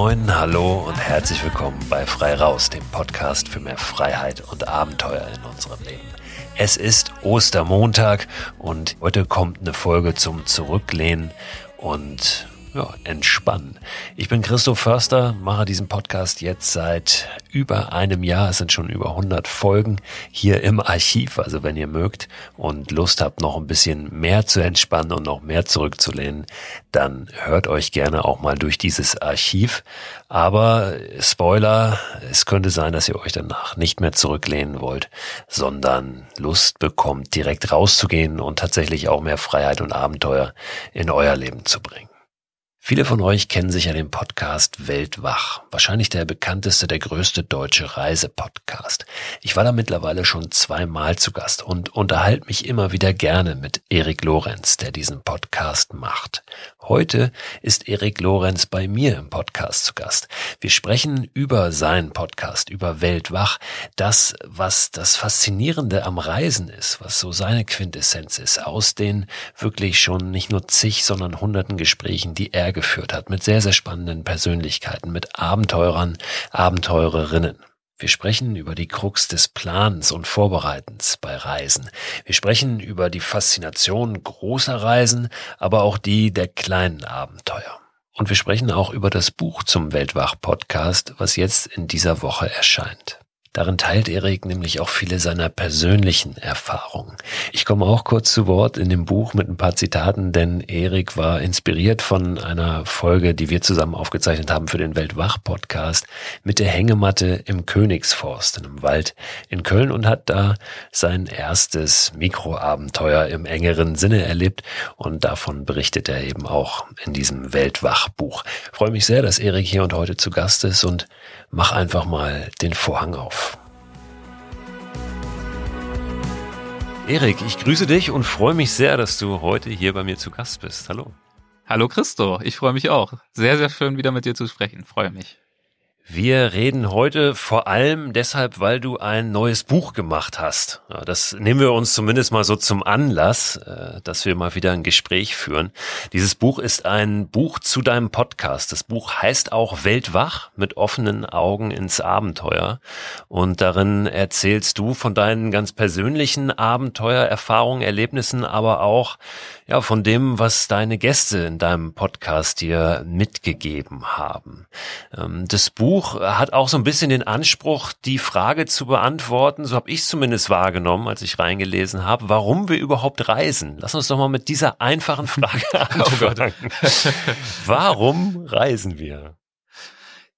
Moin hallo und herzlich willkommen bei Frei Raus, dem Podcast für mehr Freiheit und Abenteuer in unserem Leben. Es ist Ostermontag und heute kommt eine Folge zum Zurücklehnen und ja, entspannen. Ich bin Christoph Förster, mache diesen Podcast jetzt seit über einem Jahr. Es sind schon über 100 Folgen hier im Archiv. Also wenn ihr mögt und Lust habt, noch ein bisschen mehr zu entspannen und noch mehr zurückzulehnen, dann hört euch gerne auch mal durch dieses Archiv. Aber Spoiler, es könnte sein, dass ihr euch danach nicht mehr zurücklehnen wollt, sondern Lust bekommt, direkt rauszugehen und tatsächlich auch mehr Freiheit und Abenteuer in euer Leben zu bringen. Viele von euch kennen sicher den Podcast Weltwach. Wahrscheinlich der bekannteste, der größte deutsche Reisepodcast. Ich war da mittlerweile schon zweimal zu Gast und unterhalte mich immer wieder gerne mit Erik Lorenz, der diesen Podcast macht. Heute ist Erik Lorenz bei mir im Podcast zu Gast. Wir sprechen über seinen Podcast, über Weltwach, das, was das Faszinierende am Reisen ist, was so seine Quintessenz ist, aus den wirklich schon nicht nur zig, sondern hunderten Gesprächen, die er geführt hat, mit sehr, sehr spannenden Persönlichkeiten, mit Abenteurern, Abenteurerinnen. Wir sprechen über die Krux des Plans und Vorbereitens bei Reisen. Wir sprechen über die Faszination großer Reisen, aber auch die der kleinen Abenteuer. Und wir sprechen auch über das Buch zum Weltwach-Podcast, was jetzt in dieser Woche erscheint. Darin teilt Erik nämlich auch viele seiner persönlichen Erfahrungen. Ich komme auch kurz zu Wort in dem Buch mit ein paar Zitaten, denn Erik war inspiriert von einer Folge, die wir zusammen aufgezeichnet haben für den Weltwach-Podcast mit der Hängematte im Königsforst in einem Wald in Köln und hat da sein erstes Mikroabenteuer im engeren Sinne erlebt und davon berichtet er eben auch in diesem Weltwach-Buch. freue mich sehr, dass Erik hier und heute zu Gast ist und mach einfach mal den Vorhang auf. Erik, ich grüße dich und freue mich sehr, dass du heute hier bei mir zu Gast bist. Hallo. Hallo Christo, ich freue mich auch. Sehr, sehr schön, wieder mit dir zu sprechen. Freue mich. Wir reden heute vor allem deshalb, weil du ein neues Buch gemacht hast. Das nehmen wir uns zumindest mal so zum Anlass, äh, dass wir mal wieder ein Gespräch führen. Dieses Buch ist ein Buch zu deinem Podcast. Das Buch heißt auch Weltwach mit offenen Augen ins Abenteuer. Und darin erzählst du von deinen ganz persönlichen Abenteuererfahrungen, Erlebnissen, aber auch ja, von dem, was deine Gäste in deinem Podcast dir mitgegeben haben. Ähm, das Buch hat auch so ein bisschen den Anspruch, die Frage zu beantworten, so habe ich es zumindest wahrgenommen, als ich reingelesen habe, warum wir überhaupt reisen. Lass uns doch mal mit dieser einfachen Frage oh anfangen. Oh warum reisen wir?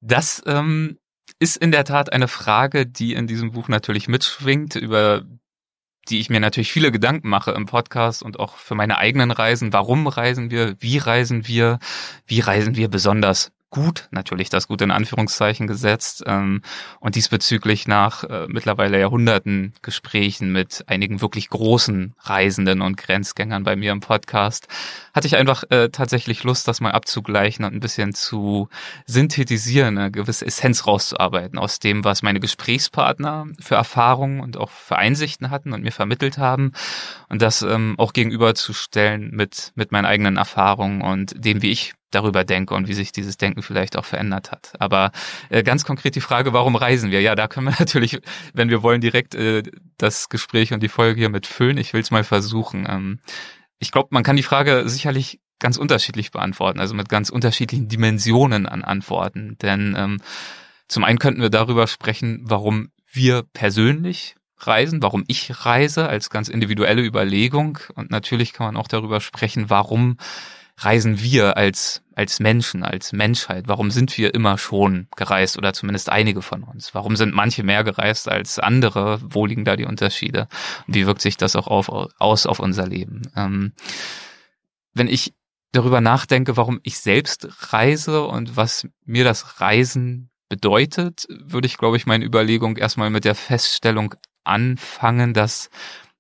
Das ähm, ist in der Tat eine Frage, die in diesem Buch natürlich mitschwingt, über die ich mir natürlich viele Gedanken mache im Podcast und auch für meine eigenen Reisen. Warum reisen wir? Wie reisen wir? Wie reisen wir besonders gut, natürlich das gut in Anführungszeichen gesetzt. Ähm, und diesbezüglich nach äh, mittlerweile Jahrhunderten Gesprächen mit einigen wirklich großen Reisenden und Grenzgängern bei mir im Podcast, hatte ich einfach äh, tatsächlich Lust, das mal abzugleichen und ein bisschen zu synthetisieren, eine gewisse Essenz rauszuarbeiten aus dem, was meine Gesprächspartner für Erfahrungen und auch für Einsichten hatten und mir vermittelt haben und das ähm, auch gegenüberzustellen mit, mit meinen eigenen Erfahrungen und dem, wie ich darüber denke und wie sich dieses Denken vielleicht auch verändert hat. Aber äh, ganz konkret die Frage, warum reisen wir? Ja, da können wir natürlich, wenn wir wollen, direkt äh, das Gespräch und die Folge hier mit füllen. Ich will es mal versuchen. Ähm, ich glaube, man kann die Frage sicherlich ganz unterschiedlich beantworten, also mit ganz unterschiedlichen Dimensionen an Antworten. Denn ähm, zum einen könnten wir darüber sprechen, warum wir persönlich reisen, warum ich reise als ganz individuelle Überlegung. Und natürlich kann man auch darüber sprechen, warum reisen wir als, als Menschen, als Menschheit? Warum sind wir immer schon gereist oder zumindest einige von uns? Warum sind manche mehr gereist als andere? Wo liegen da die Unterschiede? Und wie wirkt sich das auch auf, aus auf unser Leben? Ähm, wenn ich darüber nachdenke, warum ich selbst reise und was mir das Reisen bedeutet, würde ich, glaube ich, meine Überlegung erstmal mit der Feststellung anfangen, dass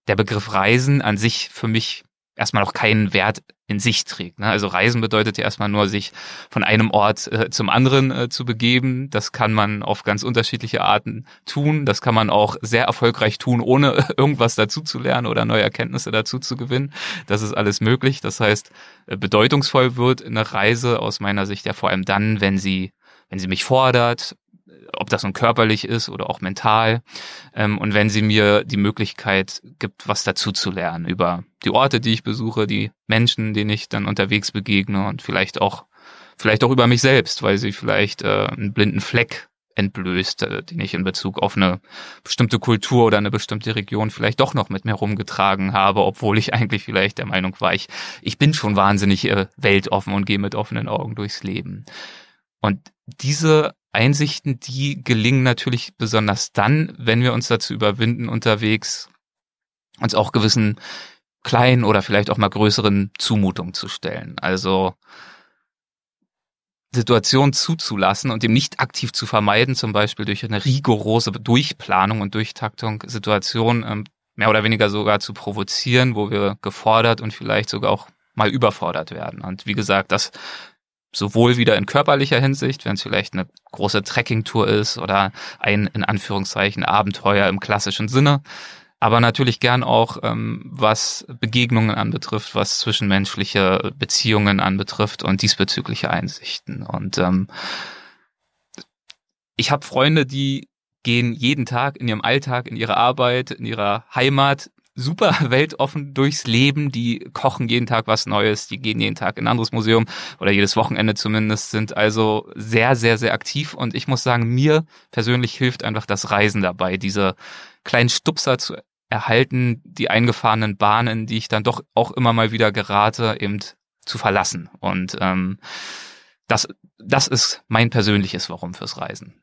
der Begriff Reisen an sich für mich erstmal auch keinen Wert in sich trägt. Ne? Also Reisen bedeutet ja erstmal nur, sich von einem Ort äh, zum anderen äh, zu begeben. Das kann man auf ganz unterschiedliche Arten tun. Das kann man auch sehr erfolgreich tun, ohne irgendwas dazu zu lernen oder neue Erkenntnisse dazu zu gewinnen. Das ist alles möglich. Das heißt, äh, bedeutungsvoll wird eine Reise aus meiner Sicht ja vor allem dann, wenn sie wenn sie mich fordert, ob das nun körperlich ist oder auch mental. Ähm, und wenn sie mir die Möglichkeit gibt, was dazu zu lernen über die Orte, die ich besuche, die Menschen, denen ich dann unterwegs begegne und vielleicht auch, vielleicht auch über mich selbst, weil sie vielleicht äh, einen blinden Fleck entblößt, äh, den ich in Bezug auf eine bestimmte Kultur oder eine bestimmte Region vielleicht doch noch mit mir rumgetragen habe, obwohl ich eigentlich vielleicht der Meinung war, ich, ich bin schon wahnsinnig äh, weltoffen und gehe mit offenen Augen durchs Leben. Und diese Einsichten, die gelingen natürlich besonders dann, wenn wir uns dazu überwinden, unterwegs uns auch gewissen kleinen oder vielleicht auch mal größeren Zumutungen zu stellen. Also Situationen zuzulassen und dem nicht aktiv zu vermeiden, zum Beispiel durch eine rigorose Durchplanung und Durchtaktung Situationen ähm, mehr oder weniger sogar zu provozieren, wo wir gefordert und vielleicht sogar auch mal überfordert werden. Und wie gesagt, das sowohl wieder in körperlicher Hinsicht, wenn es vielleicht eine große Trekkingtour ist oder ein in Anführungszeichen Abenteuer im klassischen Sinne, aber natürlich gern auch ähm, was Begegnungen anbetrifft, was zwischenmenschliche Beziehungen anbetrifft und diesbezügliche Einsichten. Und ähm, ich habe Freunde, die gehen jeden Tag in ihrem Alltag, in ihrer Arbeit, in ihrer Heimat super weltoffen durchs Leben, die kochen jeden Tag was Neues, die gehen jeden Tag in ein anderes Museum oder jedes Wochenende zumindest, sind also sehr, sehr, sehr aktiv. Und ich muss sagen, mir persönlich hilft einfach das Reisen dabei, diese kleinen Stupser zu erhalten, die eingefahrenen Bahnen, die ich dann doch auch immer mal wieder gerate, eben zu verlassen. Und ähm, das, das ist mein persönliches Warum fürs Reisen.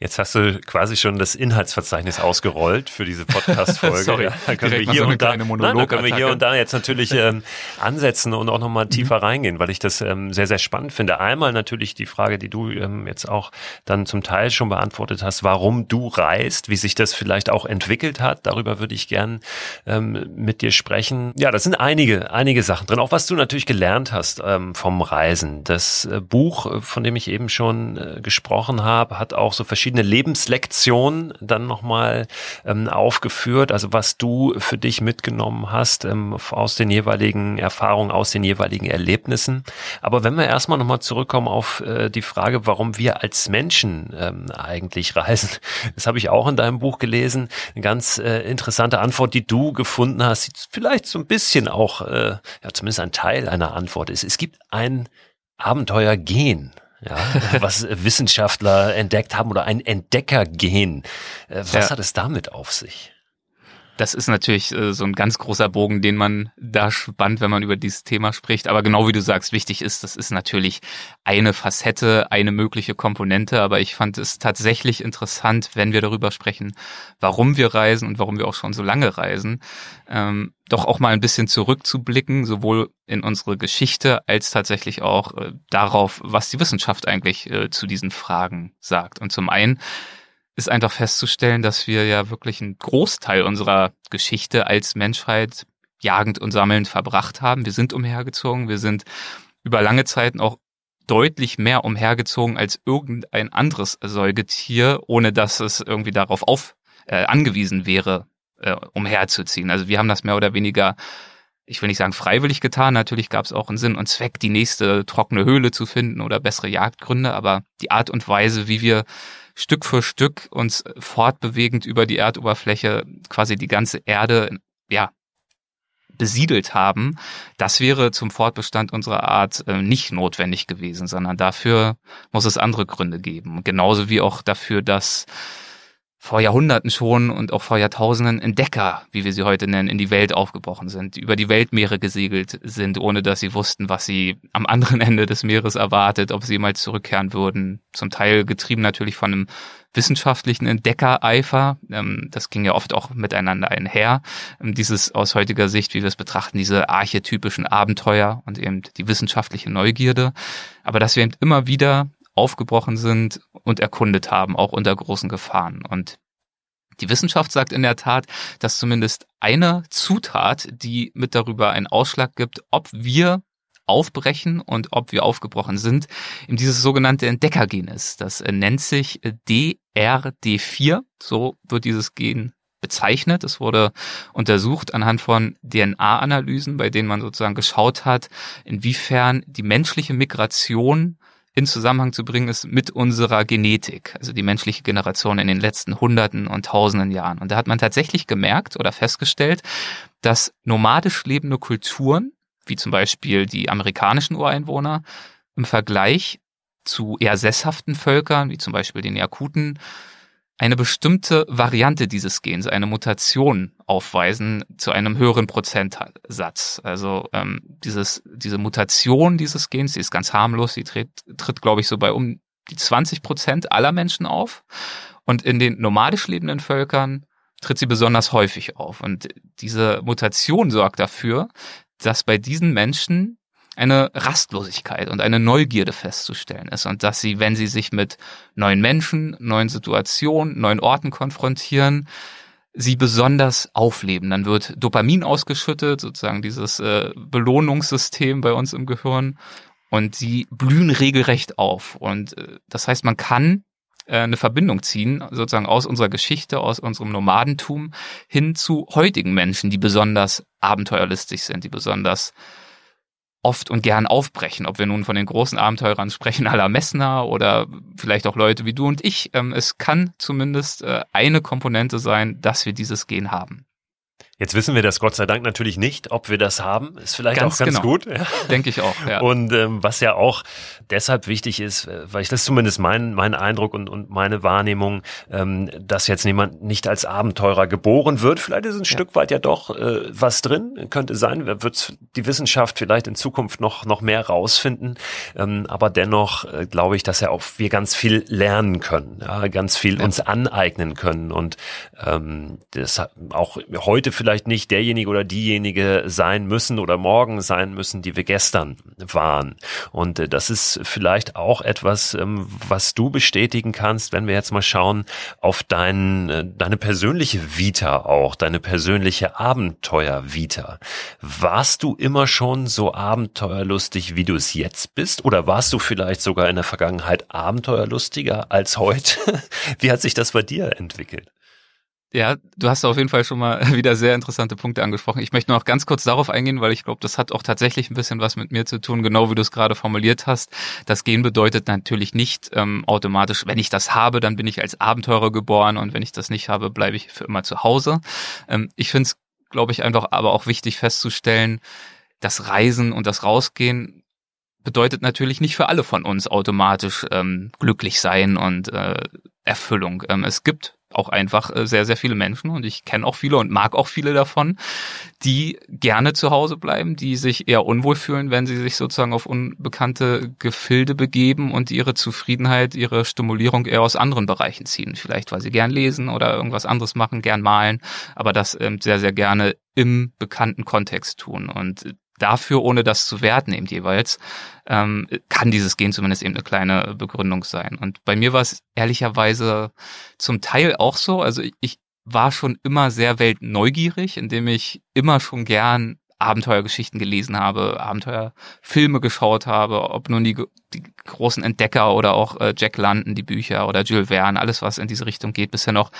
Jetzt hast du quasi schon das Inhaltsverzeichnis ausgerollt für diese Podcast-Folge. Sorry, da können wir hier so und da, nein, da können wir hier und da jetzt natürlich ähm, ansetzen und auch nochmal tiefer mhm. reingehen, weil ich das ähm, sehr, sehr spannend finde. Einmal natürlich die Frage, die du ähm, jetzt auch dann zum Teil schon beantwortet hast, warum du reist, wie sich das vielleicht auch entwickelt hat. Darüber würde ich gern ähm, mit dir sprechen. Ja, das sind einige, einige Sachen drin. Auch was du natürlich gelernt hast ähm, vom Reisen. Das äh, Buch, äh, von dem ich eben schon äh, gesprochen habe, hat auch so verschiedene verschiedene Lebenslektionen dann nochmal ähm, aufgeführt, also was du für dich mitgenommen hast ähm, aus den jeweiligen Erfahrungen, aus den jeweiligen Erlebnissen. Aber wenn wir erstmal nochmal zurückkommen auf äh, die Frage, warum wir als Menschen ähm, eigentlich reisen, das habe ich auch in deinem Buch gelesen, eine ganz äh, interessante Antwort, die du gefunden hast, die vielleicht so ein bisschen auch, äh, ja zumindest ein Teil einer Antwort ist. Es gibt ein Abenteuergen ja, was Wissenschaftler entdeckt haben oder ein Entdeckergen. Äh, was ja. hat es damit auf sich? Das ist natürlich äh, so ein ganz großer Bogen, den man da spannt, wenn man über dieses Thema spricht. Aber genau wie du sagst, wichtig ist, das ist natürlich eine Facette, eine mögliche Komponente. Aber ich fand es tatsächlich interessant, wenn wir darüber sprechen, warum wir reisen und warum wir auch schon so lange reisen, ähm, doch auch mal ein bisschen zurückzublicken, sowohl in unsere Geschichte als tatsächlich auch äh, darauf, was die Wissenschaft eigentlich äh, zu diesen Fragen sagt. Und zum einen ist einfach festzustellen, dass wir ja wirklich einen Großteil unserer Geschichte als Menschheit jagend und sammelnd verbracht haben. Wir sind umhergezogen, wir sind über lange Zeiten auch deutlich mehr umhergezogen als irgendein anderes Säugetier, ohne dass es irgendwie darauf auf äh, angewiesen wäre, äh, umherzuziehen. Also wir haben das mehr oder weniger, ich will nicht sagen freiwillig getan, natürlich gab es auch einen Sinn und Zweck, die nächste trockene Höhle zu finden oder bessere Jagdgründe, aber die Art und Weise, wie wir Stück für Stück uns fortbewegend über die Erdoberfläche quasi die ganze Erde, ja, besiedelt haben, das wäre zum Fortbestand unserer Art äh, nicht notwendig gewesen, sondern dafür muss es andere Gründe geben. Genauso wie auch dafür, dass vor Jahrhunderten schon und auch vor Jahrtausenden Entdecker, wie wir sie heute nennen, in die Welt aufgebrochen sind, über die Weltmeere gesegelt sind, ohne dass sie wussten, was sie am anderen Ende des Meeres erwartet, ob sie mal zurückkehren würden. Zum Teil getrieben natürlich von einem wissenschaftlichen Entdeckereifer. Ähm, das ging ja oft auch miteinander einher. Ähm, dieses aus heutiger Sicht, wie wir es betrachten, diese archetypischen Abenteuer und eben die wissenschaftliche Neugierde. Aber dass wir eben immer wieder aufgebrochen sind und erkundet haben, auch unter großen Gefahren. Und die Wissenschaft sagt in der Tat, dass zumindest eine Zutat, die mit darüber einen Ausschlag gibt, ob wir aufbrechen und ob wir aufgebrochen sind, in dieses sogenannte Entdeckergen ist. Das nennt sich DRD4, so wird dieses Gen bezeichnet. Es wurde untersucht anhand von DNA-Analysen, bei denen man sozusagen geschaut hat, inwiefern die menschliche Migration in Zusammenhang zu bringen ist mit unserer Genetik, also die menschliche Generation in den letzten Hunderten und Tausenden Jahren. Und da hat man tatsächlich gemerkt oder festgestellt, dass nomadisch lebende Kulturen, wie zum Beispiel die amerikanischen Ureinwohner, im Vergleich zu eher sesshaften Völkern, wie zum Beispiel den Jakuten, eine bestimmte Variante dieses Gens, eine Mutation aufweisen zu einem höheren Prozentsatz. Also ähm, dieses, diese Mutation dieses Gens, die ist ganz harmlos, die tritt, tritt glaube ich, so bei um die 20 Prozent aller Menschen auf. Und in den nomadisch lebenden Völkern tritt sie besonders häufig auf. Und diese Mutation sorgt dafür, dass bei diesen Menschen eine Rastlosigkeit und eine Neugierde festzustellen ist und dass sie, wenn sie sich mit neuen Menschen, neuen Situationen, neuen Orten konfrontieren, sie besonders aufleben. Dann wird Dopamin ausgeschüttet, sozusagen dieses äh, Belohnungssystem bei uns im Gehirn und sie blühen regelrecht auf. Und äh, das heißt, man kann äh, eine Verbindung ziehen, sozusagen aus unserer Geschichte, aus unserem Nomadentum hin zu heutigen Menschen, die besonders abenteuerlistig sind, die besonders oft und gern aufbrechen. Ob wir nun von den großen Abenteurern sprechen, aller Messner oder vielleicht auch Leute wie du und ich. Ähm, es kann zumindest äh, eine Komponente sein, dass wir dieses Gen haben. Jetzt wissen wir das Gott sei Dank natürlich nicht, ob wir das haben. Ist vielleicht ganz auch ganz genau. gut. Ja. Denke ich auch. Ja. Und ähm, was ja auch deshalb wichtig ist, äh, weil ich das zumindest mein, mein Eindruck und, und meine Wahrnehmung, ähm, dass jetzt jemand nicht als Abenteurer geboren wird. Vielleicht ist ein ja. Stück weit ja doch äh, was drin. Könnte sein, wird die Wissenschaft vielleicht in Zukunft noch, noch mehr rausfinden. Ähm, aber dennoch äh, glaube ich, dass ja auch wir ganz viel lernen können, ja, ganz viel uns aneignen können und ähm, das auch heute vielleicht vielleicht nicht derjenige oder diejenige sein müssen oder morgen sein müssen, die wir gestern waren. Und äh, das ist vielleicht auch etwas, ähm, was du bestätigen kannst, wenn wir jetzt mal schauen auf dein, äh, deine persönliche Vita auch, deine persönliche Abenteuer-Vita. Warst du immer schon so abenteuerlustig, wie du es jetzt bist? Oder warst du vielleicht sogar in der Vergangenheit abenteuerlustiger als heute? Wie hat sich das bei dir entwickelt? Ja, du hast auf jeden Fall schon mal wieder sehr interessante Punkte angesprochen. Ich möchte noch ganz kurz darauf eingehen, weil ich glaube, das hat auch tatsächlich ein bisschen was mit mir zu tun, genau wie du es gerade formuliert hast. Das Gen bedeutet natürlich nicht ähm, automatisch, wenn ich das habe, dann bin ich als Abenteurer geboren und wenn ich das nicht habe, bleibe ich für immer zu Hause. Ähm, ich finde es, glaube ich, einfach aber auch wichtig festzustellen, das Reisen und das Rausgehen bedeutet natürlich nicht für alle von uns automatisch ähm, glücklich sein und äh, Erfüllung. Ähm, es gibt auch einfach äh, sehr, sehr viele Menschen und ich kenne auch viele und mag auch viele davon, die gerne zu Hause bleiben, die sich eher unwohl fühlen, wenn sie sich sozusagen auf unbekannte Gefilde begeben und ihre Zufriedenheit, ihre Stimulierung eher aus anderen Bereichen ziehen. Vielleicht, weil sie gern lesen oder irgendwas anderes machen, gern malen, aber das ähm, sehr, sehr gerne im bekannten Kontext tun. Und dafür, ohne das zu werten eben jeweils, ähm, kann dieses Gen zumindest eben eine kleine Begründung sein. Und bei mir war es ehrlicherweise zum Teil auch so. Also ich, war schon immer sehr weltneugierig, indem ich immer schon gern Abenteuergeschichten gelesen habe, Abenteuerfilme geschaut habe, ob nun die, die großen Entdecker oder auch äh, Jack London, die Bücher oder Jules Verne, alles was in diese Richtung geht, bisher noch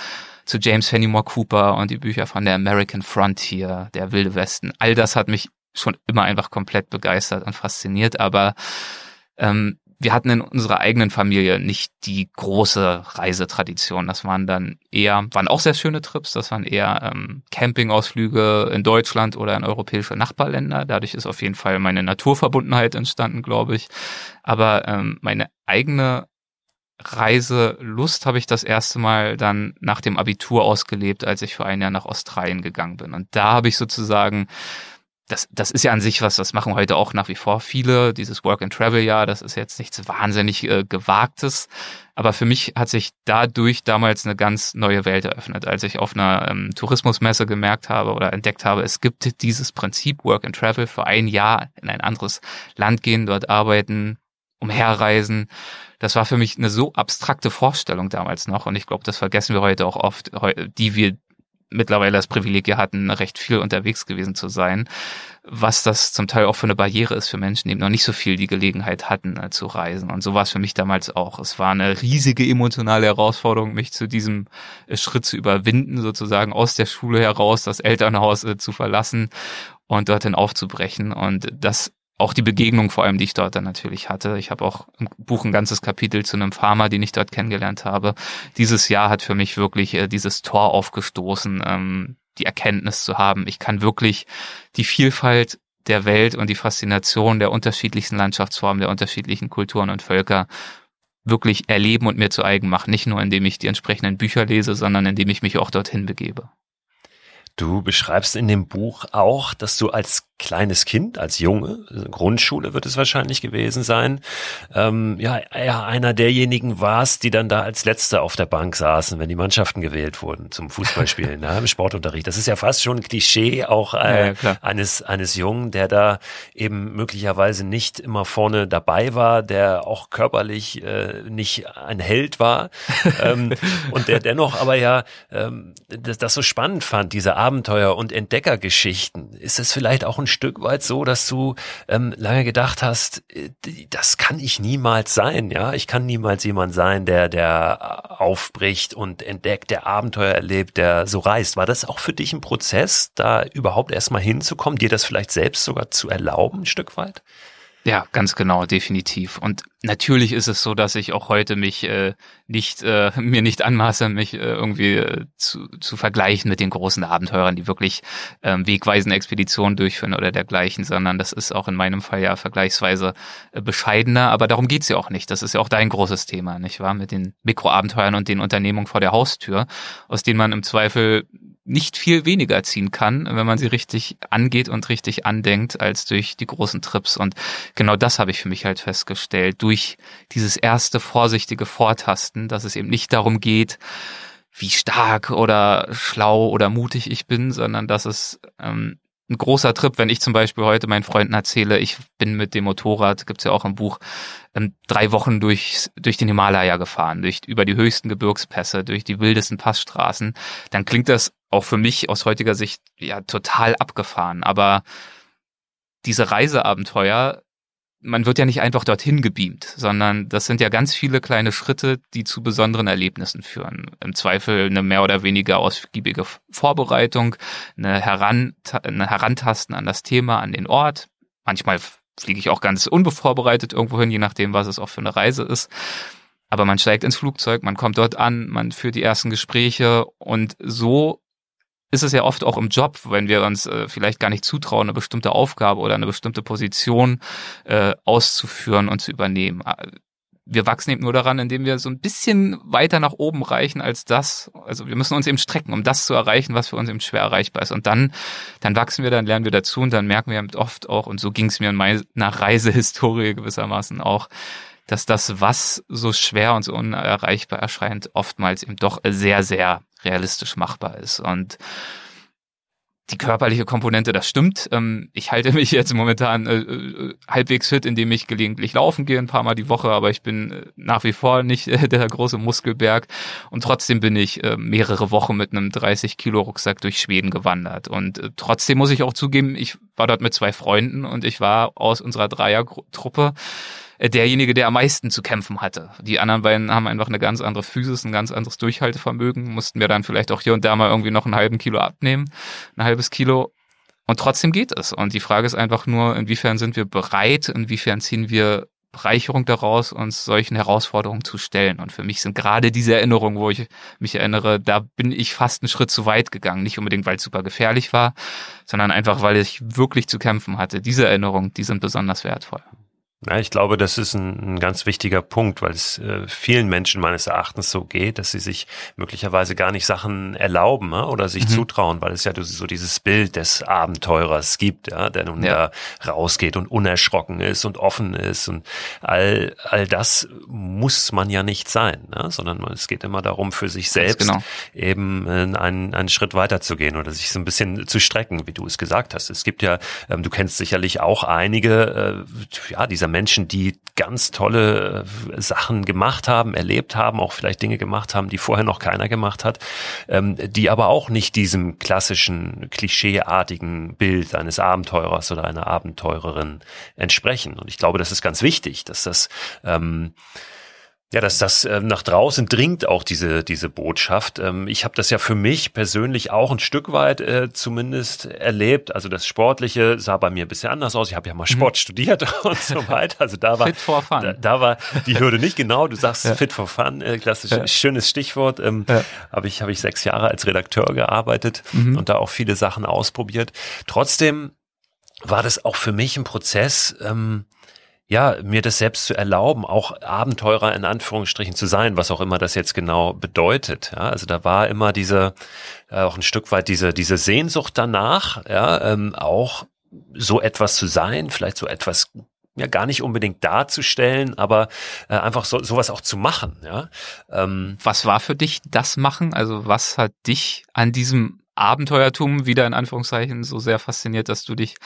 zu James Fenimore Cooper und die Bücher von der American Frontier, der Wilde Westen. All das hat mich schon immer einfach komplett begeistert und fasziniert, aber ähm, wir hatten in unserer eigenen Familie nicht die große Reisetradition. Das waren dann eher, waren auch sehr schöne Trips, das waren eher ähm, Campingausflüge in Deutschland oder in europäische Nachbarländer. Dadurch ist auf jeden Fall meine Naturverbundenheit entstanden, glaube ich. Aber ähm, meine eigene Reiselust habe ich das erste Mal dann nach dem Abitur ausgelebt, als ich für ein Jahr nach Australien gegangen bin. Und da habe ich sozusagen das, das ist ja an sich was, das machen heute auch nach wie vor viele, dieses Work and Travel ja, das ist jetzt nichts wahnsinnig äh, gewagtes, aber für mich hat sich dadurch damals eine ganz neue Welt eröffnet, als ich auf einer ähm, Tourismusmesse gemerkt habe oder entdeckt habe, es gibt dieses Prinzip Work and Travel für ein Jahr in ein anderes Land gehen, dort arbeiten, umherreisen. Das war für mich eine so abstrakte Vorstellung damals noch und ich glaube, das vergessen wir heute auch oft, die wir mittlerweile das Privileg hatten, recht viel unterwegs gewesen zu sein, was das zum Teil auch für eine Barriere ist für Menschen, die noch nicht so viel die Gelegenheit hatten äh, zu reisen. Und so war es für mich damals auch. Es war eine riesige emotionale Herausforderung, mich zu diesem äh, Schritt zu überwinden, sozusagen aus der Schule heraus das Elternhaus äh, zu verlassen und dorthin aufzubrechen. Und das auch die Begegnung vor allem, die ich dort dann natürlich hatte. Ich habe auch im Buch ein ganzes Kapitel zu einem Farmer, den ich dort kennengelernt habe. Dieses Jahr hat für mich wirklich äh, dieses Tor aufgestoßen, ähm, die Erkenntnis zu haben, ich kann wirklich die Vielfalt der Welt und die Faszination der unterschiedlichsten Landschaftsformen, der unterschiedlichen Kulturen und Völker wirklich erleben und mir zu eigen machen. Nicht nur, indem ich die entsprechenden Bücher lese, sondern indem ich mich auch dorthin begebe. Du beschreibst in dem Buch auch, dass du als kleines Kind, als Junge, Grundschule wird es wahrscheinlich gewesen sein, ähm, ja, ja, einer derjenigen warst, die dann da als Letzte auf der Bank saßen, wenn die Mannschaften gewählt wurden zum Fußballspielen, ne, im Sportunterricht. Das ist ja fast schon ein Klischee auch äh, ja, ja, eines, eines Jungen, der da eben möglicherweise nicht immer vorne dabei war, der auch körperlich äh, nicht ein Held war ähm, und der dennoch aber ja ähm, das, das so spannend fand, diese Abenteuer- und Entdeckergeschichten. Ist es vielleicht auch ein Stück weit so, dass du ähm, lange gedacht hast, äh, das kann ich niemals sein, ja. Ich kann niemals jemand sein, der, der aufbricht und entdeckt, der Abenteuer erlebt, der so reist. War das auch für dich ein Prozess, da überhaupt erstmal hinzukommen, dir das vielleicht selbst sogar zu erlauben, ein Stück weit? Ja, ganz genau, definitiv. Und natürlich ist es so, dass ich auch heute mich äh, nicht äh, mir nicht anmaße, mich äh, irgendwie äh, zu, zu vergleichen mit den großen Abenteurern, die wirklich ähm, wegweisende Expeditionen durchführen oder dergleichen, sondern das ist auch in meinem Fall ja vergleichsweise äh, bescheidener. Aber darum geht's ja auch nicht. Das ist ja auch dein großes Thema, nicht wahr? Mit den Mikroabenteuern und den Unternehmungen vor der Haustür, aus denen man im Zweifel nicht viel weniger ziehen kann, wenn man sie richtig angeht und richtig andenkt, als durch die großen Trips. Und genau das habe ich für mich halt festgestellt, durch dieses erste vorsichtige Vortasten, dass es eben nicht darum geht, wie stark oder schlau oder mutig ich bin, sondern dass es ähm, ein großer Trip, wenn ich zum Beispiel heute meinen Freunden erzähle, ich bin mit dem Motorrad, gibt's ja auch im Buch, ähm, drei Wochen durch, durch den Himalaya gefahren, durch, über die höchsten Gebirgspässe, durch die wildesten Passstraßen, dann klingt das auch für mich aus heutiger Sicht ja total abgefahren. Aber diese Reiseabenteuer, man wird ja nicht einfach dorthin gebeamt, sondern das sind ja ganz viele kleine Schritte, die zu besonderen Erlebnissen führen. Im Zweifel eine mehr oder weniger ausgiebige Vorbereitung, eine, Heran eine Herantasten an das Thema, an den Ort. Manchmal fliege ich auch ganz unbevorbereitet irgendwo hin, je nachdem, was es auch für eine Reise ist. Aber man steigt ins Flugzeug, man kommt dort an, man führt die ersten Gespräche und so ist es ja oft auch im Job, wenn wir uns äh, vielleicht gar nicht zutrauen, eine bestimmte Aufgabe oder eine bestimmte Position äh, auszuführen und zu übernehmen. Äh, wir wachsen eben nur daran, indem wir so ein bisschen weiter nach oben reichen als das. Also wir müssen uns eben strecken, um das zu erreichen, was für uns eben schwer erreichbar ist. Und dann, dann wachsen wir, dann lernen wir dazu und dann merken wir eben oft auch, und so ging es mir in meiner Reisehistorie gewissermaßen auch, dass das, was so schwer und so unerreichbar erscheint, oftmals eben doch sehr, sehr realistisch machbar ist. Und die körperliche Komponente, das stimmt. Ähm, ich halte mich jetzt momentan äh, äh, halbwegs fit, indem ich gelegentlich laufen gehe, ein paar Mal die Woche, aber ich bin äh, nach wie vor nicht der große Muskelberg. Und trotzdem bin ich mehrere Wochen mit einem 30 Kilo Rucksack durch Schweden gewandert. Und trotzdem muss ich auch zugeben, ich war dort mit zwei Freunden und ich war aus unserer Dreiertruppe äh, derjenige, der am meisten zu kämpfen hatte. Die anderen beiden haben einfach eine ganz andere Physis, ein ganz anderes Durchhaltevermögen, mussten wir dann vielleicht auch hier und da mal irgendwie noch einen halben Kilo abnehmen, ein halbes Kilo. Und trotzdem geht es. Und die Frage ist einfach nur, inwiefern sind wir bereit, inwiefern ziehen wir Bereicherung daraus, uns solchen Herausforderungen zu stellen. Und für mich sind gerade diese Erinnerungen, wo ich mich erinnere, da bin ich fast einen Schritt zu weit gegangen. Nicht unbedingt, weil es super gefährlich war, sondern einfach, weil ich wirklich zu kämpfen hatte. Diese Erinnerungen, die sind besonders wertvoll. Ja, ich glaube, das ist ein, ein ganz wichtiger Punkt, weil es äh, vielen Menschen meines Erachtens so geht, dass sie sich möglicherweise gar nicht Sachen erlauben ja, oder sich mhm. zutrauen, weil es ja so dieses Bild des Abenteurers gibt, ja, der nun ja. da rausgeht und unerschrocken ist und offen ist und all, all das muss man ja nicht sein, ja, sondern es geht immer darum, für sich selbst genau. eben äh, einen, einen Schritt weiter zu gehen oder sich so ein bisschen zu strecken, wie du es gesagt hast. Es gibt ja, ähm, du kennst sicherlich auch einige, äh, ja, dieser Menschen, die ganz tolle äh, Sachen gemacht haben, erlebt haben, auch vielleicht Dinge gemacht haben, die vorher noch keiner gemacht hat, ähm, die aber auch nicht diesem klassischen, klischeeartigen Bild eines Abenteurers oder einer Abenteurerin entsprechen. Und ich glaube, das ist ganz wichtig, dass das ähm, Ja, dass das äh, nach draußen dringt auch diese diese Botschaft. Ähm, ich habe das ja für mich persönlich auch ein Stück weit äh, zumindest erlebt. Also das Sportliche sah bei mir ein bisschen anders aus. Ich habe ja mal mhm. Sport mhm. studiert und so weiter. Also da war fit for fun. Da, da war die Hürde nicht genau. Du sagst ja. fit for fun, äh, klassisch ja. schönes Stichwort. Ähm, ja. Habe ich habe ich sechs Jahre als Redakteur gearbeitet mhm. und da auch viele Sachen ausprobiert. Trotzdem war das auch für mich ein Prozess. Ähm, ja, mir das selbst zu erlauben, auch Abenteurer in Anführungsstrichen zu sein, was auch immer das jetzt genau bedeutet. Ja, also da war immer diese, äh, auch ein Stück weit diese, diese Sehnsucht danach, ja, ähm, auch so etwas zu sein, vielleicht so etwas ja gar nicht unbedingt darzustellen, aber äh, einfach so, sowas auch zu machen. Ja. Ähm, was war für dich das Machen? Also was hat dich an diesem Abenteuertum wieder in Anführungszeichen so sehr fasziniert, dass du dich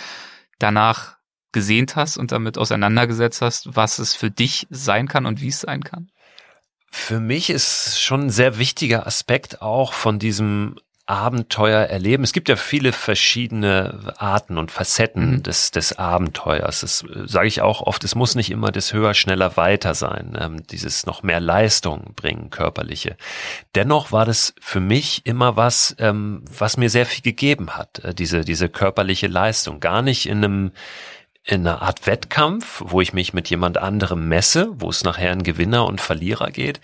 danach gesehnt hast und damit auseinandergesetzt hast, was es für dich sein kann und wie es sein kann? Für mich ist schon ein sehr wichtiger Aspekt auch von diesem Abenteuer erleben. Es gibt ja viele verschiedene Arten und Facetten mhm. des, des Abenteuers. Das äh, sage ich auch oft, es muss nicht immer das höher, schneller, weiter sein, ähm, dieses noch mehr Leistung bringen, körperliche. Dennoch war das für mich immer was, ähm, was mir sehr viel gegeben hat, äh, diese, diese körperliche Leistung. Gar nicht in einem in einer Art Wettkampf, wo ich mich mit jemand anderem messe, wo es nachher ein Gewinner und Verlierer geht,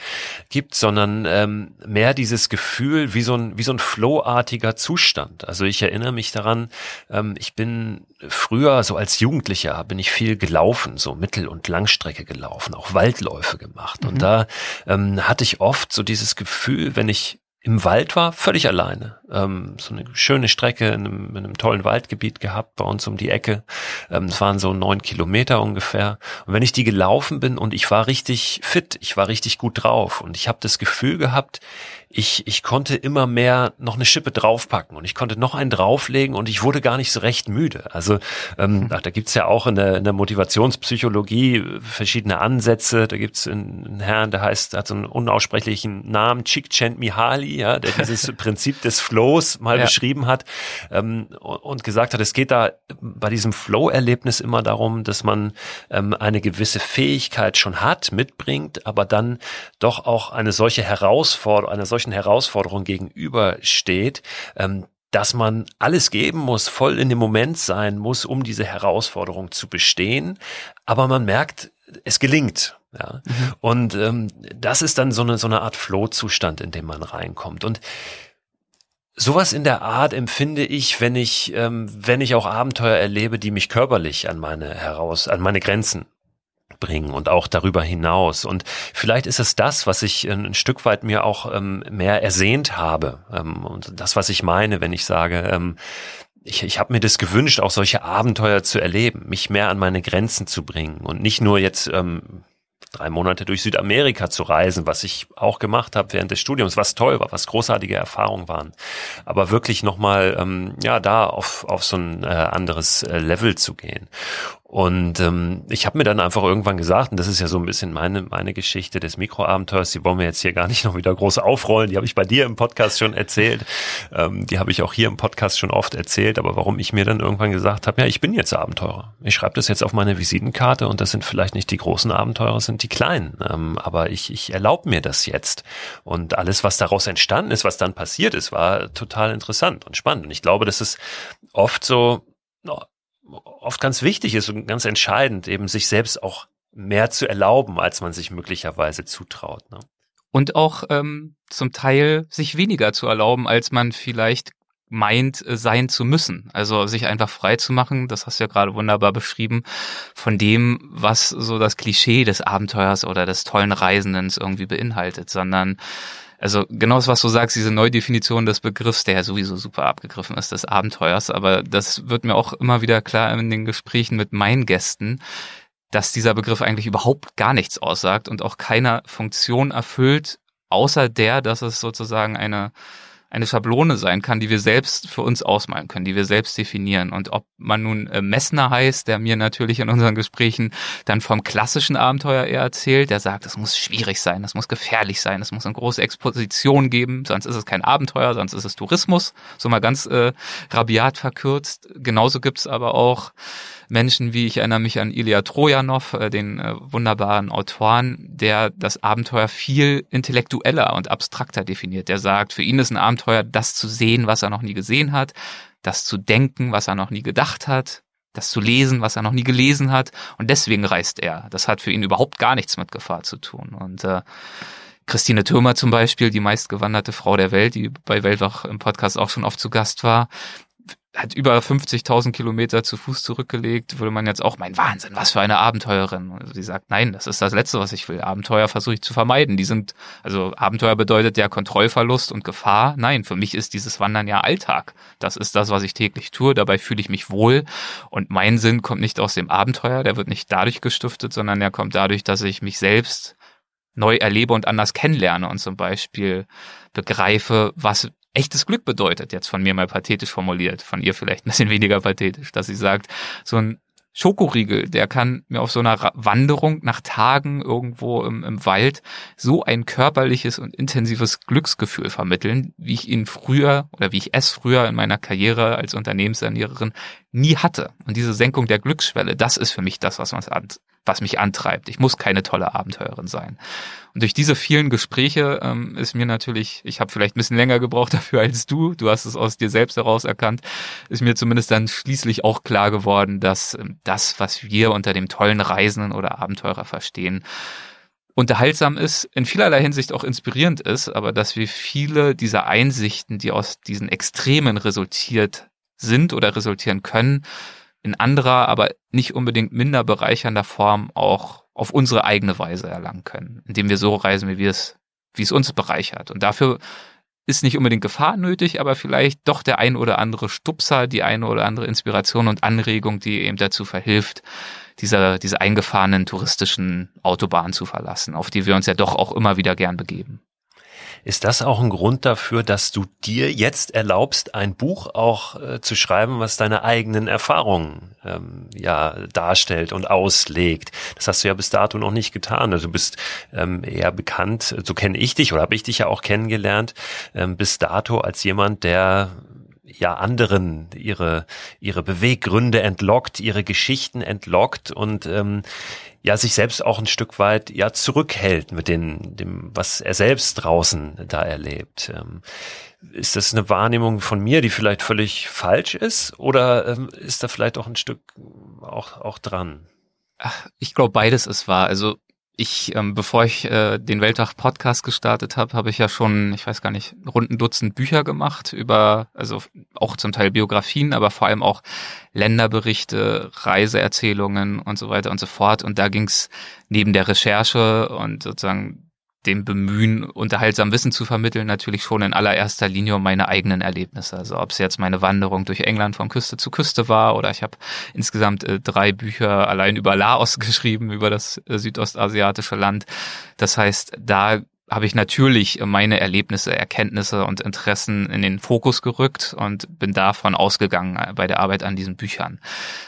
gibt, sondern ähm, mehr dieses Gefühl wie so ein wie so ein flowartiger Zustand. Also ich erinnere mich daran, ähm, ich bin früher so als Jugendlicher bin ich viel gelaufen, so Mittel- und Langstrecke gelaufen, auch Waldläufe gemacht mhm. und da ähm, hatte ich oft so dieses Gefühl, wenn ich im Wald war, völlig alleine. Ähm, so eine schöne Strecke in einem, in einem, tollen Waldgebiet gehabt, bei uns um die Ecke. Ähm, es waren so neun Kilometer ungefähr. Und wenn ich die gelaufen bin und ich war richtig fit, ich war richtig gut drauf und ich habe das Gefühl gehabt, ich, ich konnte immer mehr noch eine Schippe draufpacken und ich konnte noch einen drauflegen und ich wurde gar nicht so recht müde. Also ähm, ach, da gibt's ja auch in der, in der Motivationspsychologie verschiedene Ansätze. Da gibt's einen, einen Herrn, der heißt, hat so einen unaussprechlichen Namen, Csikszentmihalyi, ja, der dieses Prinzip des Flows mal ja. beschrieben hat ähm, und gesagt hat, es geht da bei diesem Flow-Erlebnis immer darum, dass man ähm, eine gewisse Fähigkeit schon hat, mitbringt, aber dann doch auch eine solche Herausforderung, eine solche solchen Herausforderungen gegenübersteht, ähm, dass man alles geben muss, voll in dem Moment sein muss, um diese Herausforderung zu bestehen. Aber man merkt, es gelingt. Ja. Mhm. Und ähm, das ist dann so eine, so eine Art Flow-Zustand, in dem man reinkommt. Und Sowas in der Art empfinde ich, wenn ich, ähm, wenn ich auch Abenteuer erlebe, die mich körperlich an meine heraus, an meine Grenzen bringen und auch darüber hinaus. Und vielleicht ist es das, was ich ein Stück weit mir auch ähm, mehr ersehnt habe. Ähm, und das, was ich meine, wenn ich sage, ähm, ich, ich habe mir das gewünscht, auch solche Abenteuer zu erleben, mich mehr an meine Grenzen zu bringen und nicht nur jetzt ähm, drei Monate durch Südamerika zu reisen, was ich auch gemacht habe während des Studiums, was toll war, was großartige Erfahrungen waren. Aber wirklich nochmal, ähm, ja, da auf, auf so ein äh, anderes äh, Level zu gehen. Und ähm, ich habe mir dann einfach irgendwann gesagt, und das ist ja so ein bisschen meine, meine Geschichte des Mikroabenteuers, die wollen wir jetzt hier gar nicht noch wieder groß aufrollen, die habe ich bei dir im Podcast schon erzählt, ähm, die habe ich auch hier im Podcast schon oft erzählt, aber warum ich mir dann irgendwann gesagt habe, ja, ich bin jetzt Abenteurer. Ich schreibe das jetzt auf meine Visitenkarte und das sind vielleicht nicht die großen Abenteurer, das sind die kleinen. Ähm, aber ich, ich erlaube mir das jetzt. Und alles, was daraus entstanden ist, was dann passiert ist, war total interessant und spannend. Und ich glaube, das ist oft so, oft ganz wichtig ist und ganz entscheidend, eben sich selbst auch mehr zu erlauben, als man sich möglicherweise zutraut. Ne? Und auch ähm, zum Teil sich weniger zu erlauben, als man vielleicht meint äh, sein zu müssen. Also sich einfach frei zu machen, das hast du ja gerade wunderbar beschrieben, von dem, was so das Klischee des Abenteuers oder des tollen Reisenden irgendwie beinhaltet, sondern also genau das, was du sagst, diese Neudefinition des Begriffs, der ja sowieso super abgegriffen ist, des Abenteuers, aber das wird mir auch immer wieder klar in den Gesprächen mit meinen Gästen, dass dieser Begriff eigentlich überhaupt gar nichts aussagt und auch keiner Funktion erfüllt, außer der, dass es sozusagen eine eine Schablone sein kann, die wir selbst für uns ausmalen können, die wir selbst definieren. Und ob man nun äh, Messner heißt, der mir natürlich in unseren Gesprächen dann vom klassischen Abenteuer eher erzählt, der sagt, es muss schwierig sein, es muss gefährlich sein, es muss eine große Exposition geben, sonst ist es kein Abenteuer, sonst ist es Tourismus, so mal ganz äh, rabiat verkürzt. Genauso gibt's aber auch Menschen wie, ich erinnere mich an Ilya Trojanov, äh, den äh, wunderbaren Autoren, der das Abenteuer viel intellektueller und abstrakter definiert. Der sagt, für ihn ist ein Abenteuer, das zu sehen, was er noch nie gesehen hat, das zu denken, was er noch nie gedacht hat, das zu lesen, was er noch nie gelesen hat. Und deswegen reist er. Das hat für ihn überhaupt gar nichts mit Gefahr zu tun. Und äh, Christine Thürmer zum Beispiel, die meistgewanderte Frau der Welt, die bei Weltwach im Podcast auch schon oft zu Gast war, hat über 50.000 Kilometer zu Fuß zurückgelegt, würde man jetzt auch, mein Wahnsinn, was für eine Abenteurerin. Also sie sagt, nein, das ist das Letzte, was ich will. Abenteuer versuche ich zu vermeiden. Die sind, also Abenteuer bedeutet ja Kontrollverlust und Gefahr. Nein, für mich ist dieses Wandern ja Alltag. Das ist das, was ich täglich tue. Dabei fühle ich mich wohl. Und mein Sinn kommt nicht aus dem Abenteuer. Der wird nicht dadurch gestiftet, sondern der kommt dadurch, dass ich mich selbst neu erlebe und anders kennenlerne und zum Beispiel begreife, was echtes Glück bedeutet, jetzt von mir mal pathetisch formuliert, von ihr vielleicht ein bisschen weniger pathetisch, dass sie sagt, so ein Schokoriegel, der kann mir auf so einer Wanderung nach Tagen irgendwo im, im Wald so ein körperliches und intensives Glücksgefühl vermitteln, wie ich ihn früher oder wie ich es früher in meiner Karriere als Unternehmensernährerin nie hatte. Und diese Senkung der Glücksschwelle, das ist für mich das, was man was mich antreibt. Ich muss keine tolle Abenteurerin sein. Und durch diese vielen Gespräche ähm, ist mir natürlich, ich habe vielleicht ein bisschen länger gebraucht dafür als du, du hast es aus dir selbst heraus erkannt, ist mir zumindest dann schließlich auch klar geworden, dass ähm, das, was wir unter dem tollen Reisenden oder Abenteurer verstehen, unterhaltsam ist, in vielerlei Hinsicht auch inspirierend ist, aber dass wir viele dieser Einsichten, die aus diesen Extremen resultiert sind oder resultieren können, in anderer, aber nicht unbedingt minder bereichernder Form auch auf unsere eigene Weise erlangen können, indem wir so reisen, wie wir es, wie es uns bereichert. Und dafür ist nicht unbedingt Gefahr nötig, aber vielleicht doch der ein oder andere Stupser, die eine oder andere Inspiration und Anregung, die eben dazu verhilft, dieser, diese eingefahrenen touristischen Autobahnen zu verlassen, auf die wir uns ja doch auch immer wieder gern begeben. Ist das auch ein Grund dafür, dass du dir jetzt erlaubst, ein Buch auch äh, zu schreiben, was deine eigenen Erfahrungen ähm, ja darstellt und auslegt? Das hast du ja bis dato noch nicht getan. Also du bist ähm, eher bekannt, so kenne ich dich oder habe ich dich ja auch kennengelernt, ähm, bis dato als jemand, der ja anderen ihre ihre Beweggründe entlockt, ihre Geschichten entlockt und ähm, ja sich selbst auch ein Stück weit ja zurückhält mit den, dem, was er selbst draußen da erlebt. Ähm, ist das eine Wahrnehmung von mir, die vielleicht völlig falsch ist, oder ähm, ist da vielleicht auch ein Stück auch auch dran? Ach, ich glaube, beides ist wahr. Also ich, ähm, bevor ich äh, den Weltwach-Podcast gestartet habe, habe ich ja schon, ich weiß gar nicht, rund ein Dutzend Bücher gemacht über, also auch zum Teil Biografien, aber vor allem auch Länderberichte, Reiseerzählungen und so weiter und so fort. Und da ging es neben der Recherche und sozusagen dem Bemühen, unterhaltsam Wissen zu vermitteln, natürlich schon in allererster Linie um meine eigenen Erlebnisse. Also ob es jetzt meine Wanderung durch England von Küste zu Küste war oder ich habe insgesamt äh, drei Bücher allein über Laos geschrieben, über das äh, südostasiatische Land. Das heißt, da habe ich natürlich meine Erlebnisse, Erkenntnisse und Interessen in den Fokus gerückt und bin davon ausgegangen bei der Arbeit an diesen Büchern.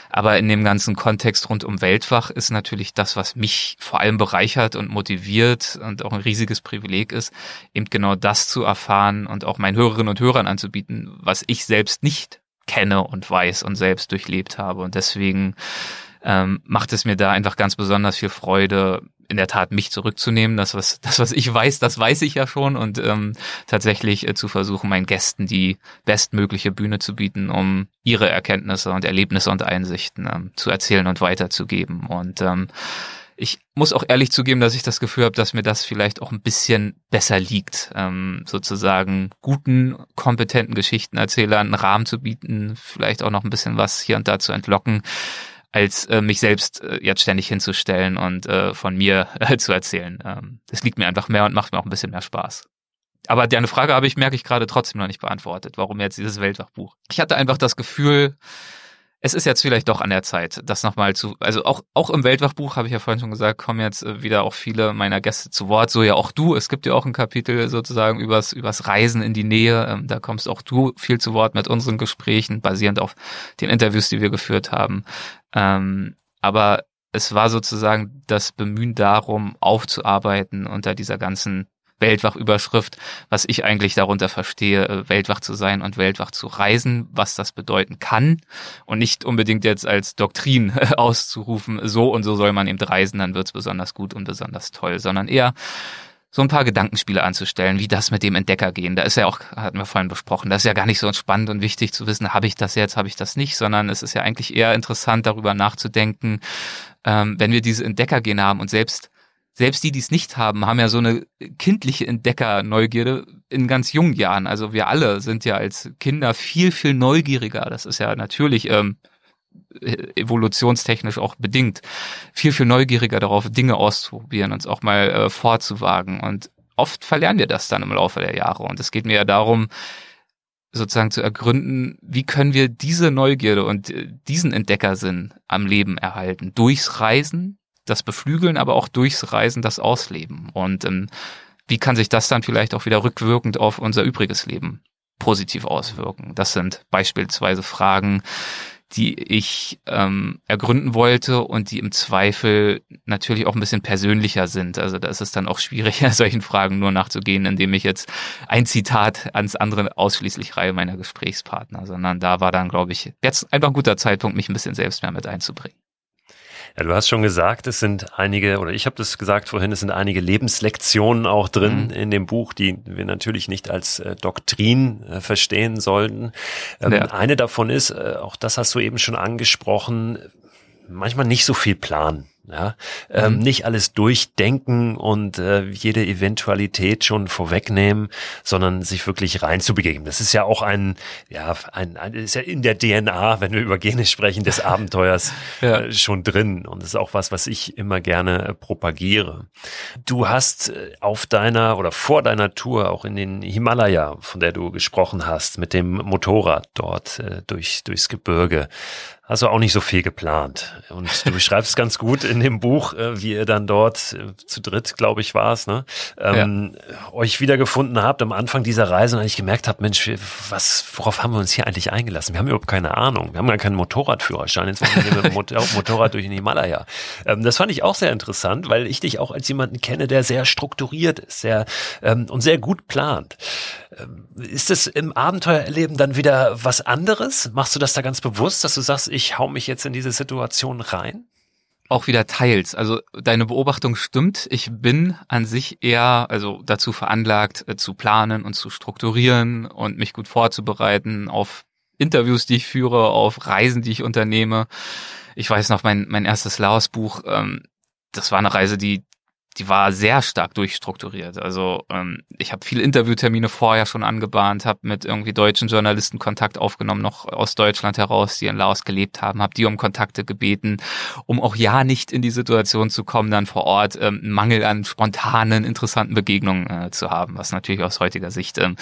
Aber in dem ganzen Kontext rund um Weltwach ist natürlich das, was mich vor allem bereichert und motiviert und auch ein riesiges Privileg ist, eben genau das zu erfahren und auch meinen Hörerinnen und Hörern anzubieten, was ich selbst nicht kenne und weiß und selbst durchlebt habe. Und deswegen ähm, macht es mir da einfach ganz besonders viel Freude, in der Tat mich zurückzunehmen. Das, was, das, was ich weiß, das weiß ich ja schon und ähm, tatsächlich äh, zu versuchen, meinen Gästen die bestmögliche Bühne zu bieten, um ihre Erkenntnisse und Erlebnisse und Einsichten ähm, zu erzählen und weiterzugeben. Und ähm, ich muss auch ehrlich zugeben, dass ich das Gefühl habe, dass mir das vielleicht auch ein bisschen besser liegt, ähm, sozusagen guten, kompetenten Geschichtenerzählern einen Rahmen zu bieten, vielleicht auch noch ein bisschen was hier und da zu entlocken als äh, mich selbst äh, jetzt ständig hinzustellen und äh, von mir äh, zu erzählen. Ähm, das liegt mir einfach mehr und macht mir auch ein bisschen mehr Spaß. Aber deine Frage habe ich, merke ich gerade trotzdem noch nicht beantwortet. Warum jetzt dieses Weltwachbuch? Ich hatte einfach das Gefühl, es ist jetzt vielleicht doch an der Zeit, das nochmal zu, also auch, auch im Weltwachbuch habe ich ja vorhin schon gesagt, kommen jetzt äh, wieder auch viele meiner Gäste zu Wort, so ja auch du. Es gibt ja auch ein Kapitel sozusagen übers, übers Reisen in die Nähe. Ähm, da kommst auch du viel zu Wort mit unseren Gesprächen, basierend auf den Interviews, die wir geführt haben. Ähm, aber es war sozusagen das Bemühen darum, aufzuarbeiten unter dieser ganzen Weltwach-Überschrift, was ich eigentlich darunter verstehe, äh, Weltwach zu sein und Weltwach zu reisen, was das bedeuten kann und nicht unbedingt jetzt als Doktrin auszurufen, so und so soll man eben reisen, dann wird's besonders gut und besonders toll, sondern eher so ein paar Gedankenspiele anzustellen, wie das mit dem Entdecker gehen. Da ist ja auch, hatten wir vorhin besprochen, das ist ja gar nicht so spannend und wichtig zu wissen, habe ich das jetzt, habe ich das nicht, sondern es ist ja eigentlich eher interessant, darüber nachzudenken, ähm, wenn wir diese Entdeckergene haben und selbst selbst die, die es nicht haben, haben ja so eine kindliche Entdecker-Neugierde in ganz jungen Jahren. Also wir alle sind ja als Kinder viel, viel neugieriger. Das ist ja natürlich ähm, evolutionstechnisch auch bedingt, viel, viel neugieriger darauf, Dinge auszuprobieren, uns auch mal äh, vorzuwagen. Und oft verlernen wir das dann im Laufe der Jahre. Und es geht mir ja darum, sozusagen zu ergründen, wie können wir diese Neugierde und äh, diesen Entdeckersinn am Leben erhalten? Durchs Reisen, das Beflügeln, aber auch durchs Reisen das Ausleben. Und ähm, wie kann sich das dann vielleicht auch wieder rückwirkend auf unser übriges Leben positiv auswirken? Das sind beispielsweise Fragen, die ich ähm, ergründen wollte und die im Zweifel natürlich auch ein bisschen persönlicher sind. Also da ist es dann auch schwieriger, solchen Fragen nur nachzugehen, indem ich jetzt ein Zitat ans andere ausschließlich reihe meiner Gesprächspartner, sondern da war dann, glaube ich, jetzt einfach ein guter Zeitpunkt, mich ein bisschen selbst mehr mit einzubringen. Ja, du hast schon gesagt, es sind einige, oder ich habe das gesagt vorhin, es sind einige Lebenslektionen auch drin mhm. in dem Buch, die wir natürlich nicht als äh, Doktrin äh, verstehen sollten. Ähm, ja. Eine davon ist, äh, auch das hast du eben schon angesprochen, manchmal nicht so viel planen. Ja, ähm, mhm. nicht alles durchdenken und äh, jede Eventualität schon vorwegnehmen, sondern sich wirklich reinzubegeben. Das ist ja auch ein, ja, ein, ein ist ja in der DNA, wenn wir über Gene sprechen, des Abenteuers ja. äh, schon drin. Und das ist auch was, was ich immer gerne äh, propagiere. Du hast äh, auf deiner oder vor deiner Tour auch in den Himalaya, von der du gesprochen hast, mit dem Motorrad dort äh, durch, durchs Gebirge, hast du auch nicht so viel geplant. Und du beschreibst ganz gut in dem Buch, äh, wie ihr dann dort äh, zu dritt, glaube ich, war es, ne, ähm, ja. euch wiedergefunden habt am Anfang dieser Reise und ich gemerkt habe, Mensch, was, worauf haben wir uns hier eigentlich eingelassen? Wir haben überhaupt keine Ahnung. Wir haben gar keinen Motorradführerschein. Jetzt waren wir mit dem Motorrad durch den Himalaya. Ähm, das fand ich auch sehr interessant, weil ich dich auch als jemanden kenne, der sehr strukturiert ist, sehr ähm, und sehr gut plant. Ähm, ist es im Abenteuererleben dann wieder was anderes? Machst du das da ganz bewusst, dass du sagst, ich hau mich jetzt in diese Situation rein? Auch wieder teils. Also deine Beobachtung stimmt. Ich bin an sich eher also dazu veranlagt, äh, zu planen und zu strukturieren und mich gut vorzubereiten auf Interviews, die ich führe, auf Reisen, die ich unternehme. Ich weiß noch, mein, mein erstes Laos-Buch, ähm, das war eine Reise, die die war sehr stark durchstrukturiert. Also ähm, ich habe viele Interviewtermine vorher schon angebahnt, habe mit irgendwie deutschen Journalisten Kontakt aufgenommen, noch aus Deutschland heraus, die in Laos gelebt haben, habe die um Kontakte gebeten, um auch ja nicht in die Situation zu kommen, dann vor Ort ähm, Mangel an spontanen, interessanten Begegnungen äh, zu haben, was natürlich aus heutiger Sicht ähm,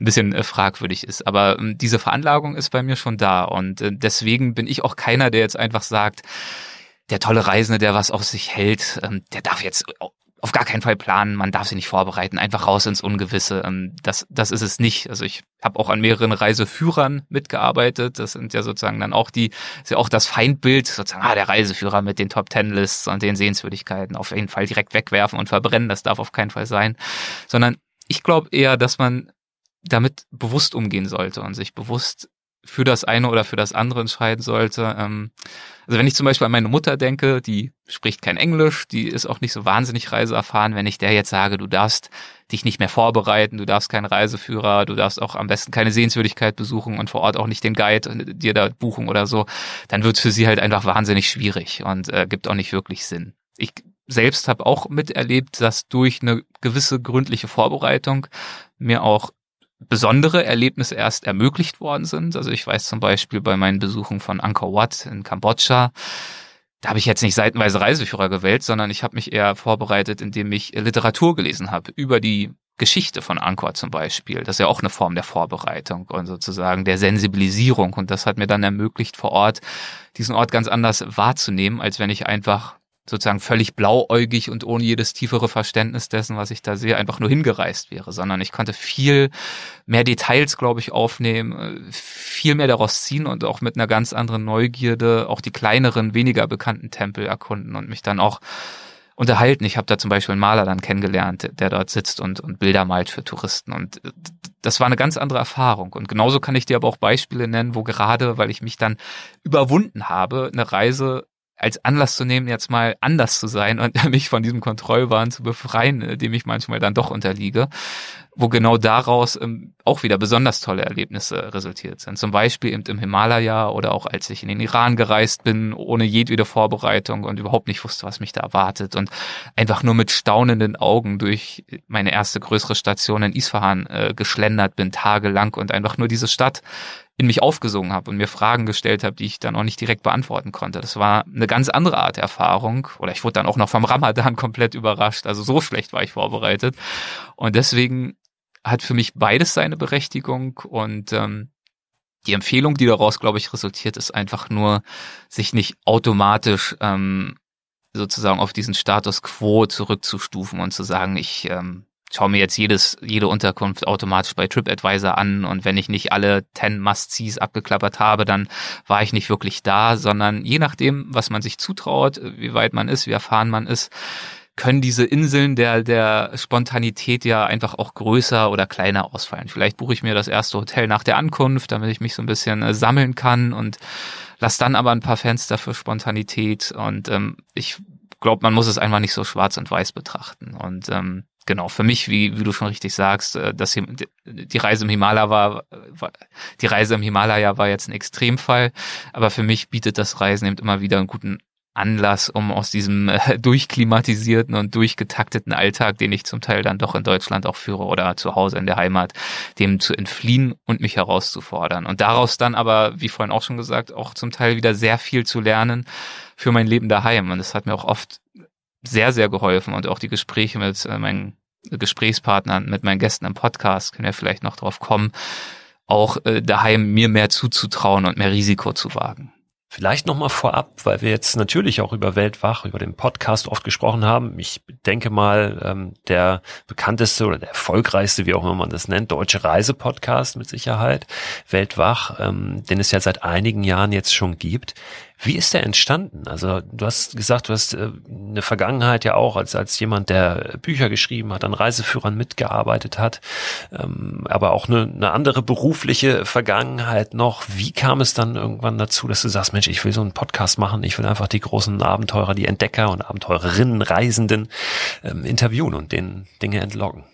ein bisschen äh, fragwürdig ist. Aber ähm, diese Veranlagung ist bei mir schon da und äh, deswegen bin ich auch keiner, der jetzt einfach sagt, der tolle Reisende, der was auf sich hält, ähm, der darf jetzt auf gar keinen Fall planen, man darf sich nicht vorbereiten, einfach raus ins Ungewisse. Ähm, das, das ist es nicht. Also ich habe auch an mehreren Reiseführern mitgearbeitet. Das sind ja sozusagen dann auch die, ist ja auch das Feindbild, sozusagen, ah, der Reiseführer mit den Top Ten Lists und den Sehenswürdigkeiten auf jeden Fall direkt wegwerfen und verbrennen. Das darf auf keinen Fall sein. Sondern ich glaube eher, dass man damit bewusst umgehen sollte und sich bewusst für das eine oder für das andere entscheiden sollte. Ähm, also wenn ich zum Beispiel an meine Mutter denke, die spricht kein Englisch, die ist auch nicht so wahnsinnig reiseerfahren, wenn ich der jetzt sage, du darfst dich nicht mehr vorbereiten, du darfst keinen Reiseführer, du darfst auch am besten keine Sehenswürdigkeit besuchen und vor Ort auch nicht den Guide dir da buchen oder so, dann wird es für sie halt einfach wahnsinnig schwierig und äh, gibt auch nicht wirklich Sinn. Ich selbst habe auch miterlebt, dass durch eine gewisse gründliche Vorbereitung mir auch besondere Erlebnisse erst ermöglicht worden sind. Also ich weiß zum Beispiel bei meinen Besuchen von Angkor Wat in Kambodscha, da habe ich jetzt nicht seitenweise Reiseführer gewählt, sondern ich habe mich eher vorbereitet, indem ich Literatur gelesen habe über die Geschichte von Angkor zum Beispiel. Das ist ja auch eine Form der Vorbereitung und sozusagen der Sensibilisierung. Und das hat mir dann ermöglicht, vor Ort diesen Ort ganz anders wahrzunehmen, als wenn ich einfach sozusagen völlig blauäugig und ohne jedes tiefere Verständnis dessen, was ich da sehe, einfach nur hingereist wäre, sondern ich konnte viel mehr Details, glaube ich, aufnehmen, äh, viel mehr daraus ziehen und auch mit einer ganz anderen Neugierde auch die kleineren, weniger bekannten Tempel erkunden und mich dann auch unterhalten. Ich habe da zum Beispiel einen Maler dann kennengelernt, der dort sitzt und, und Bilder malt für Touristen. Und das war eine ganz andere Erfahrung. Und genauso kann ich dir aber auch Beispiele nennen, wo gerade, weil ich mich dann überwunden habe, eine Reise als Anlass zu nehmen, jetzt mal anders zu sein und mich von diesem Kontrollwahn zu befreien, äh, dem ich manchmal dann doch unterliege, wo genau daraus ähm, auch wieder besonders tolle Erlebnisse resultiert sind. Zum Beispiel eben im Himalaya oder auch als ich in den Iran gereist bin, ohne jedwede Vorbereitung und überhaupt nicht wusste, was mich da erwartet und einfach nur mit staunenden Augen durch meine erste größere Station in Isfahan äh, geschlendert bin, tagelang und einfach nur diese Stadt in mich aufgesungen habe und mir Fragen gestellt habe, die ich dann auch nicht direkt beantworten konnte. Das war eine ganz andere Art Erfahrung. Oder ich wurde dann auch noch vom Ramadan komplett überrascht. Also so schlecht war ich vorbereitet. Und deswegen hat für mich beides seine Berechtigung und ähm, die Empfehlung, die daraus, glaube ich, resultiert, ist einfach nur, sich nicht automatisch ähm, sozusagen auf diesen Status quo zurückzustufen und zu sagen, ich ähm, schaue mir jetzt jedes, jede Unterkunft automatisch bei TripAdvisor an und wenn ich nicht alle 10 Must-Sees abgeklappert habe, dann war ich nicht wirklich da, sondern je nachdem, was man sich zutraut, wie weit man ist, wie erfahren man ist, können diese Inseln der, der Spontanität ja einfach auch größer oder kleiner ausfallen. Vielleicht buche ich mir das erste Hotel nach der Ankunft, damit ich mich so ein bisschen äh, sammeln kann und lass dann aber ein paar Fenster für Spontanität und ähm, ich glaube, man muss es einfach nicht so schwarz und weiß betrachten und ähm, genau, für mich, wie, wie du schon richtig sagst, äh, dass die Reise im Himalaya war, die Reise im Himalaya war jetzt ein Extremfall, aber für mich bietet das Reisen eben immer wieder einen guten Anlass, um aus diesem äh, durchklimatisierten und durchgetakteten Alltag, den ich zum Teil dann doch in Deutschland auch führe oder zu Hause in der Heimat, dem zu entfliehen und mich herauszufordern. Und daraus dann aber, wie vorhin auch schon gesagt, auch zum Teil wieder sehr viel zu lernen für mein Leben daheim. Und das hat mir auch oft sehr, sehr geholfen und auch die Gespräche mit äh, meinen Gesprächspartnern, mit meinen Gästen im Podcast, können ja vielleicht noch drauf kommen, auch äh, daheim mir mehr zuzutrauen und mehr Risiko zu wagen. Vielleicht nochmal vorab, weil wir jetzt natürlich auch über Weltwach, über den Podcast oft gesprochen haben. Ich denke mal, ähm, der bekannteste oder der erfolgreichste, wie auch immer man das nennt, deutsche Reisepodcast mit Sicherheit, Weltwach, ähm, den es ja seit einigen Jahren jetzt schon gibt. Wie ist der entstanden? Also du hast gesagt, du hast äh, eine Vergangenheit ja auch als, als jemand, der Bücher geschrieben hat, an Reiseführern mitgearbeitet hat, ähm, aber auch eine, eine andere berufliche Vergangenheit noch. Wie kam es dann irgendwann dazu, dass du sagst, Mensch, ich will so einen Podcast machen, ich will einfach die großen Abenteurer, die Entdecker und Abenteurerinnen, Reisenden ähm, interviewen und denen Dinge entloggen?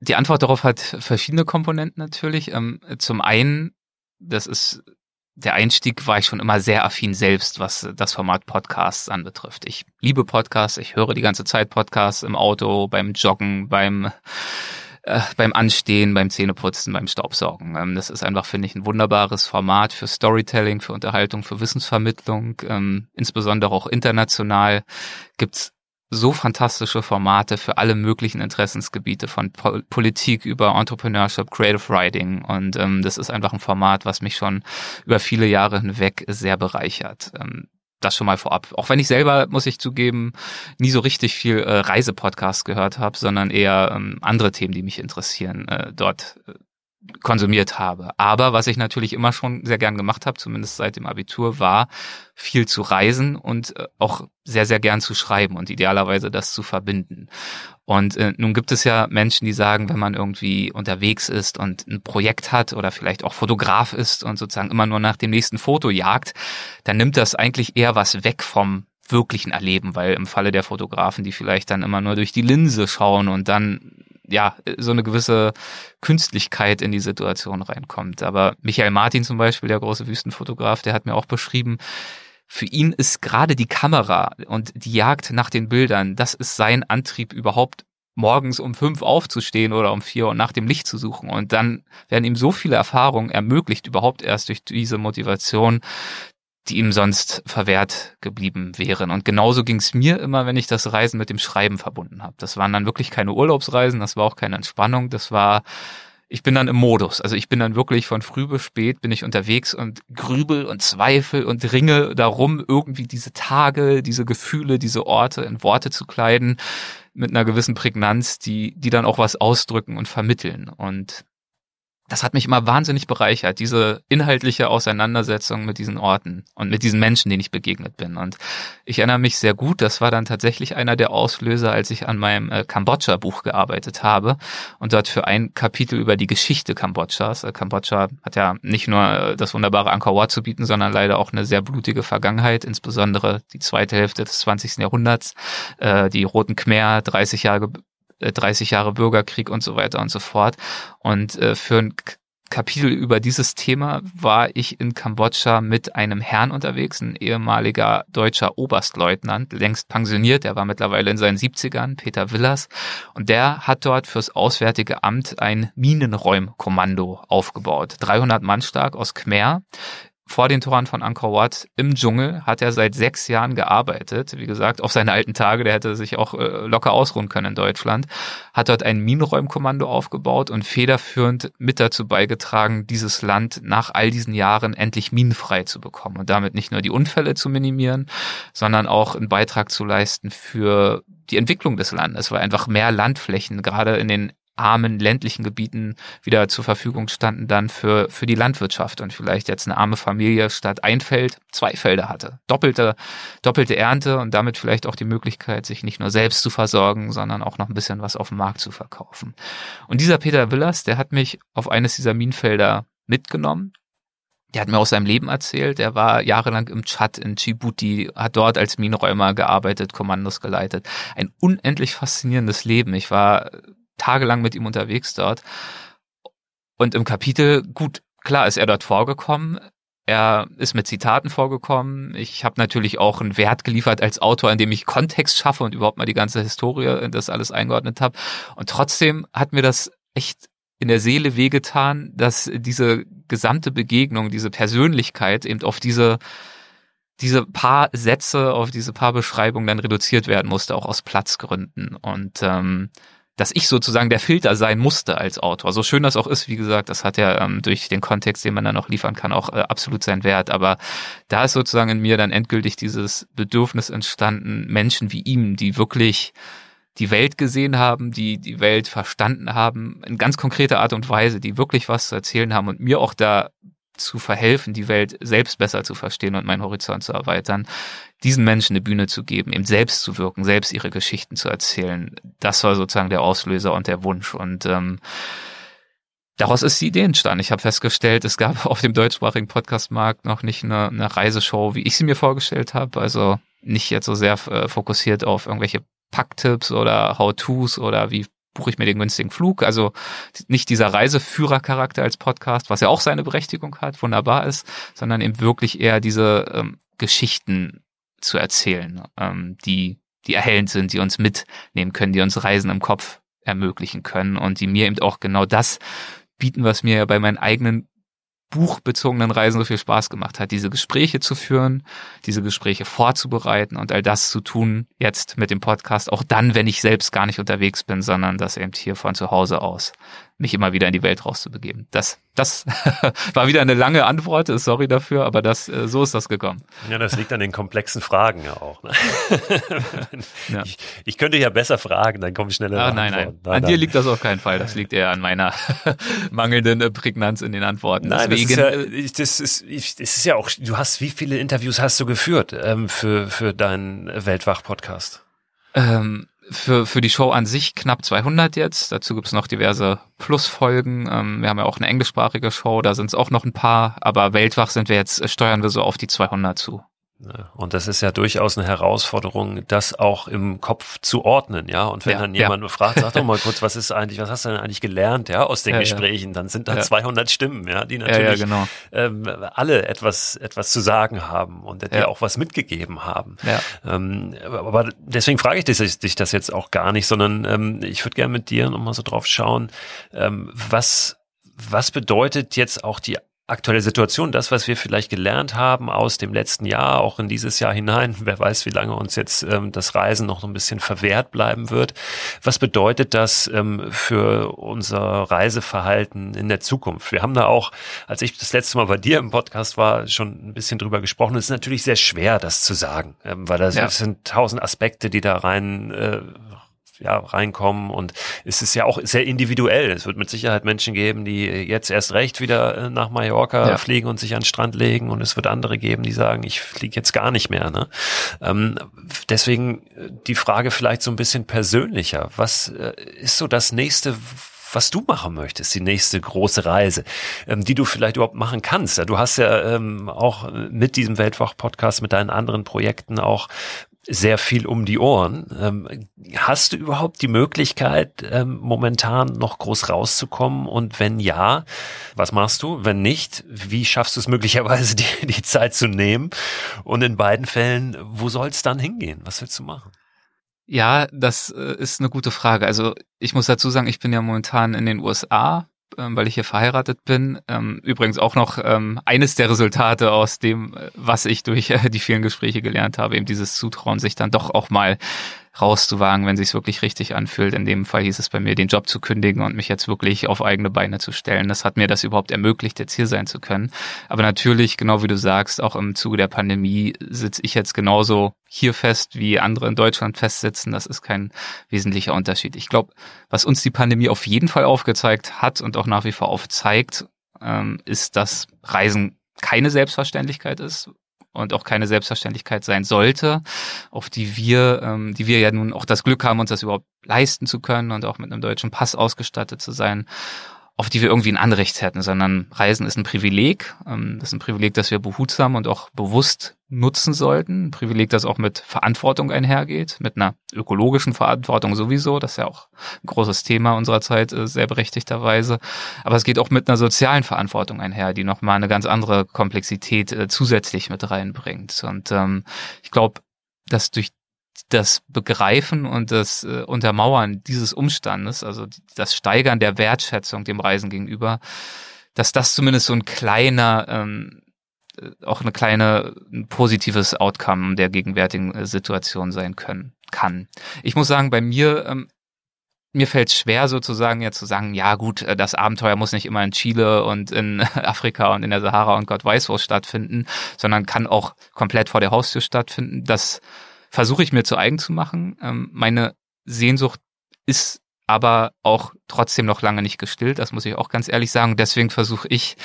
Die Antwort darauf hat verschiedene Komponenten natürlich. Ähm, zum einen, das ist der Einstieg war ich schon immer sehr affin selbst, was das Format Podcasts anbetrifft. Ich liebe Podcasts, ich höre die ganze Zeit Podcasts im Auto, beim Joggen, beim äh, beim Anstehen, beim Zähneputzen, beim Staubsaugen. Ähm, das ist einfach, finde ich, ein wunderbares Format für Storytelling, für Unterhaltung, für Wissensvermittlung. Ähm, insbesondere auch international gibt's so fantastische Formate für alle möglichen Interessensgebiete von po Politik über Entrepreneurship, Creative Writing und ähm, das ist einfach ein Format, was mich schon über viele Jahre hinweg sehr bereichert. Ähm, das schon mal vorab. Auch wenn ich selber, muss ich zugeben, nie so richtig viel äh, Reisepodcasts gehört habe, sondern eher ähm, andere Themen, die mich interessieren, äh, dort äh, konsumiert habe. Aber was ich natürlich immer schon sehr gern gemacht habe, zumindest seit dem Abitur, war viel zu reisen und äh, auch sehr, sehr gern zu schreiben und idealerweise das zu verbinden. Und äh, nun gibt es ja Menschen, die sagen, wenn man irgendwie unterwegs ist und ein Projekt hat oder vielleicht auch Fotograf ist und sozusagen immer nur nach dem nächsten Foto jagt, dann nimmt das eigentlich eher was weg vom wirklichen Erleben, weil im Falle der Fotografen, die vielleicht dann immer nur durch die Linse schauen und dann ja, so eine gewisse Künstlichkeit in die Situation reinkommt. Aber Michael Martin zum Beispiel, der große Wüstenfotograf, der hat mir auch beschrieben, für ihn ist gerade die Kamera und die Jagd nach den Bildern, das ist sein Antrieb überhaupt morgens um fünf aufzustehen oder um vier und nach dem Licht zu suchen. Und dann werden ihm so viele Erfahrungen ermöglicht, überhaupt erst durch diese Motivation, die ihm sonst verwehrt geblieben wären. Und genauso ging es mir immer, wenn ich das Reisen mit dem Schreiben verbunden habe. Das waren dann wirklich keine Urlaubsreisen, das war auch keine Entspannung, das war ich bin dann im Modus. Also ich bin dann wirklich von früh bis spät bin ich unterwegs und grübel und zweifel und ringe darum, irgendwie diese Tage, diese Gefühle, diese Orte in Worte zu kleiden mit einer gewissen Prägnanz, die, die dann auch was ausdrücken und vermitteln. Und das hat mich immer wahnsinnig bereichert, diese inhaltliche Auseinandersetzung mit diesen Orten und mit diesen Menschen, denen ich begegnet bin. Und ich erinnere mich sehr gut, das war dann tatsächlich einer der Auslöser, als ich an meinem äh, Kambodscha-Buch gearbeitet habe und dort für ein Kapitel über die Geschichte Kambodschas. Äh, Kambodscha hat ja nicht nur äh, das wunderbare Angkor Wat zu bieten, sondern leider auch eine sehr blutige Vergangenheit, insbesondere die zweite Hälfte des 20. Jahrhunderts, äh, die Roten Khmer, 30 Jahre 30 äh, Jahre Bürgerkrieg und so weiter und so fort. Und äh, für ein Kapitel über dieses Thema war ich in Kambodscha mit einem Herrn unterwegs, ein ehemaliger deutscher Oberstleutnant, längst pensioniert, der war mittlerweile in seinen 70ern, Peter Willers, und der hat dort fürs Auswärtige Amt ein Minenräumkommando aufgebaut. 300 Mann stark aus Khmer, vor den Toren von Angkor Wat im Dschungel hat er seit sechs Jahren gearbeitet. Wie gesagt, auf seine alten Tage, der hätte sich auch äh, locker ausruhen können in Deutschland. Hat dort ein Minenräumkommando aufgebaut und federführend mit dazu beigetragen, dieses Land nach all diesen Jahren endlich minenfrei zu bekommen und damit nicht nur die Unfälle zu minimieren, sondern auch einen Beitrag zu leisten für die Entwicklung des Landes, weil einfach mehr Landflächen gerade in den armen ländlichen Gebieten wieder zur Verfügung standen dann für, für die Landwirtschaft und vielleicht jetzt eine arme Familie statt ein Feld zwei Felder hatte. Doppelte, doppelte Ernte und damit vielleicht auch die Möglichkeit, sich nicht nur selbst zu versorgen, sondern auch noch ein bisschen was auf dem Markt zu verkaufen. Und dieser Peter Willers, der hat mich auf eines dieser Minenfelder mitgenommen der hat mir aus seinem Leben erzählt. Er war jahrelang im Tschad in Djibouti, hat dort als Minenräumer gearbeitet, Kommandos geleitet. Ein unendlich faszinierendes Leben. Ich war tagelang mit ihm unterwegs dort. Und im Kapitel, gut, klar ist er dort vorgekommen. Er ist mit Zitaten vorgekommen. Ich habe natürlich auch einen Wert geliefert als Autor, indem ich Kontext schaffe und überhaupt mal die ganze Historie, das alles eingeordnet habe. Und trotzdem hat mir das echt in der Seele wehgetan, dass diese gesamte Begegnung, diese Persönlichkeit eben auf diese diese paar Sätze, auf diese paar Beschreibungen dann reduziert werden musste, auch aus Platzgründen. Und ähm, dass ich sozusagen der Filter sein musste als Autor. So schön das auch ist, wie gesagt, das hat ja ähm, durch den Kontext, den man dann noch liefern kann, auch äh, absolut seinen Wert. Aber da ist sozusagen in mir dann endgültig dieses Bedürfnis entstanden, Menschen wie ihm, die wirklich die Welt gesehen haben, die die Welt verstanden haben, in ganz konkreter Art und Weise, die wirklich was zu erzählen haben und mir auch da zu verhelfen, die Welt selbst besser zu verstehen und meinen Horizont zu erweitern, diesen Menschen eine Bühne zu geben, eben selbst zu wirken, selbst ihre Geschichten zu erzählen. Das war sozusagen der Auslöser und der Wunsch. Und ähm, daraus ist die Idee entstanden. Ich habe festgestellt, es gab auf dem deutschsprachigen Podcastmarkt noch nicht eine, eine Reiseshow, wie ich sie mir vorgestellt habe. Also nicht jetzt so sehr äh, fokussiert auf irgendwelche Packtipps oder How-Tos oder wie buche ich mir den günstigen Flug. Also nicht dieser Reiseführercharakter als Podcast, was ja auch seine Berechtigung hat, wunderbar ist, sondern eben wirklich eher diese ähm, Geschichten zu erzählen, ähm, die, die erhellend sind, die uns mitnehmen können, die uns Reisen im Kopf ermöglichen können und die mir eben auch genau das bieten, was mir ja bei meinen eigenen buchbezogenen Reisen so viel Spaß gemacht hat, diese Gespräche zu führen, diese Gespräche vorzubereiten und all das zu tun jetzt mit dem Podcast, auch dann, wenn ich selbst gar nicht unterwegs bin, sondern das eben hier von zu Hause aus mich immer wieder in die Welt rauszubegeben. Das, das war wieder eine lange Antwort, sorry dafür, aber das, äh, so ist das gekommen. Ja, das liegt an den komplexen Fragen ja auch. Ne? ja. Ich, ich, könnte ja besser fragen, dann komme ich schneller ah, nein, nein, nein. An nein. dir liegt das auf keinen Fall. Das liegt eher an meiner mangelnden äh, Prägnanz in den Antworten. Nein, Deswegen, das ist, ja, das, ist, das ist ja auch, du hast, wie viele Interviews hast du geführt ähm, für, für deinen Weltwach-Podcast? Ähm, für, für die Show an sich knapp 200 jetzt. Dazu gibt's noch diverse Plusfolgen. Ähm, wir haben ja auch eine englischsprachige Show, da sind es auch noch ein paar. Aber weltwach sind wir jetzt, steuern wir so auf die 200 zu. Und das ist ja durchaus eine Herausforderung, das auch im Kopf zu ordnen, ja. Und wenn ja, dann jemand ja. fragt, sag doch mal kurz, was ist eigentlich, was hast du denn eigentlich gelernt, ja, aus den ja, Gesprächen? Dann sind da 200 Stimmen, ja, die natürlich genau. ähm, alle etwas, etwas zu sagen haben und dir auch was mitgegeben haben. Ähm, aber deswegen frage ich dich, dich das jetzt auch gar nicht, sondern ähm, ich würde gerne mit dir nochmal so drauf schauen, ähm, was was bedeutet jetzt auch die aktuelle Situation, das, was wir vielleicht gelernt haben aus dem letzten Jahr, auch in dieses Jahr hinein, wer weiß, wie lange uns jetzt ähm, das Reisen noch so ein bisschen verwehrt bleiben wird. Was bedeutet das ähm, für unser Reiseverhalten in der Zukunft? Wir haben da auch, als ich das letzte Mal bei dir im Podcast war, schon ein bisschen drüber gesprochen. Es ist natürlich sehr schwer, das zu sagen, ähm, weil das, ja. sind tausend Aspekte, die da rein äh, ja, reinkommen und es ist ja auch sehr individuell. Es wird mit Sicherheit Menschen geben, die jetzt erst recht wieder äh, nach Mallorca ja. fliegen und sich an den Strand legen und es wird andere geben, die sagen, ich fliege jetzt gar nicht mehr. Ne? Ähm, deswegen äh, die Frage vielleicht so ein bisschen persönlicher. Was äh, ist so das nächste, was du machen möchtest, die nächste große Reise, ähm, die du vielleicht überhaupt machen kannst. Ja, du hast ja ähm, auch mit diesem Weltwach-Podcast, mit deinen anderen Projekten auch sehr viel um die Ohren. Ähm, hast du überhaupt die Möglichkeit, ähm, momentan noch groß rauszukommen? Und wenn ja, was machst du? Wenn nicht, wie schaffst du es möglicherweise, die, die Zeit zu nehmen? Und in beiden Fällen, wo soll es dann hingehen? Was willst du machen? Ja, das äh, ist eine gute Frage. Also ich muss dazu sagen, ich bin ja momentan in den USA weil ich hier verheiratet bin. Ähm, übrigens auch noch ähm, eines der Resultate aus dem, äh, was ich durch äh, die vielen Gespräche gelernt habe, eben dieses Zutrauen, sich dann doch auch mal rauszuwagen, wenn sich wirklich richtig anfühlt. In dem Fall hieß es bei mir, den Job zu kündigen und mich jetzt wirklich auf eigene Beine zu stellen. Das hat mir das überhaupt ermöglicht, jetzt hier sein zu können. Aber natürlich, genau wie du sagst, auch im Zuge der Pandemie sitze ich jetzt genauso hier fest, wie andere in Deutschland festsitzen. Das ist kein wesentlicher Unterschied. Ich glaube, was uns die Pandemie auf jeden Fall aufgezeigt hat und auch nach wie vor aufzeigt, ähm, ist, dass Reisen keine Selbstverständlichkeit ist, und auch keine Selbstverständlichkeit sein sollte, auf die wir, ähm, die wir ja nun auch das Glück haben, uns das überhaupt leisten zu können und auch mit einem deutschen Pass ausgestattet zu sein auf die wir irgendwie ein Anrecht hätten, sondern Reisen ist ein Privileg. Ähm, das ist ein Privileg, das wir behutsam und auch bewusst nutzen sollten. Ein Privileg, das auch mit Verantwortung einhergeht, mit einer ökologischen Verantwortung sowieso. Das ist ja auch ein großes Thema unserer Zeit, äh, sehr berechtigterweise. Aber es geht auch mit einer sozialen Verantwortung einher, die nochmal eine ganz andere Komplexität äh, zusätzlich mit reinbringt. Und ähm, ich glaube, dass durch das Begreifen und das äh, Untermauern dieses Umstandes, also das Steigern der Wertschätzung dem Reisen gegenüber, dass das zumindest so ein kleiner, ähm, äh, auch eine kleine ein positives Outcome der gegenwärtigen äh, Situation sein können kann. Ich muss sagen, bei mir ähm, mir fällt schwer sozusagen jetzt zu sagen, ja gut, äh, das Abenteuer muss nicht immer in Chile und in Afrika und in der Sahara und Gott weiß wo stattfinden, sondern kann auch komplett vor der Haustür stattfinden. Das versuche ich mir zu eigen zu machen. Ähm, meine Sehnsucht ist aber auch trotzdem noch lange nicht gestillt, das muss ich auch ganz ehrlich sagen. Deswegen versuche ich,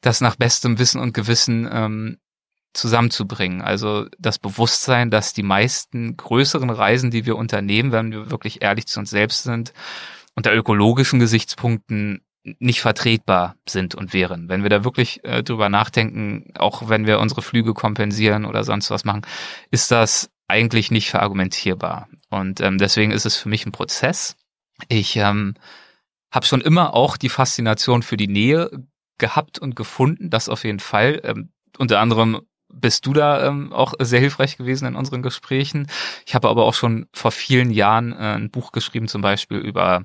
das nach bestem Wissen und Gewissen ähm, zusammenzubringen. Also das Bewusstsein, dass die meisten größeren Reisen, die wir unternehmen, wenn wir wirklich ehrlich zu uns selbst sind, unter ökologischen Gesichtspunkten nicht vertretbar sind und wären. Wenn wir da wirklich äh, drüber nachdenken, auch wenn wir unsere Flüge kompensieren oder sonst was machen, ist das eigentlich nicht verargumentierbar. Und ähm, deswegen ist es für mich ein Prozess. Ich ähm, habe schon immer auch die Faszination für die Nähe gehabt und gefunden, das auf jeden Fall. Ähm, unter anderem bist du da ähm, auch sehr hilfreich gewesen in unseren Gesprächen. Ich habe aber auch schon vor vielen Jahren äh, ein Buch geschrieben, zum Beispiel über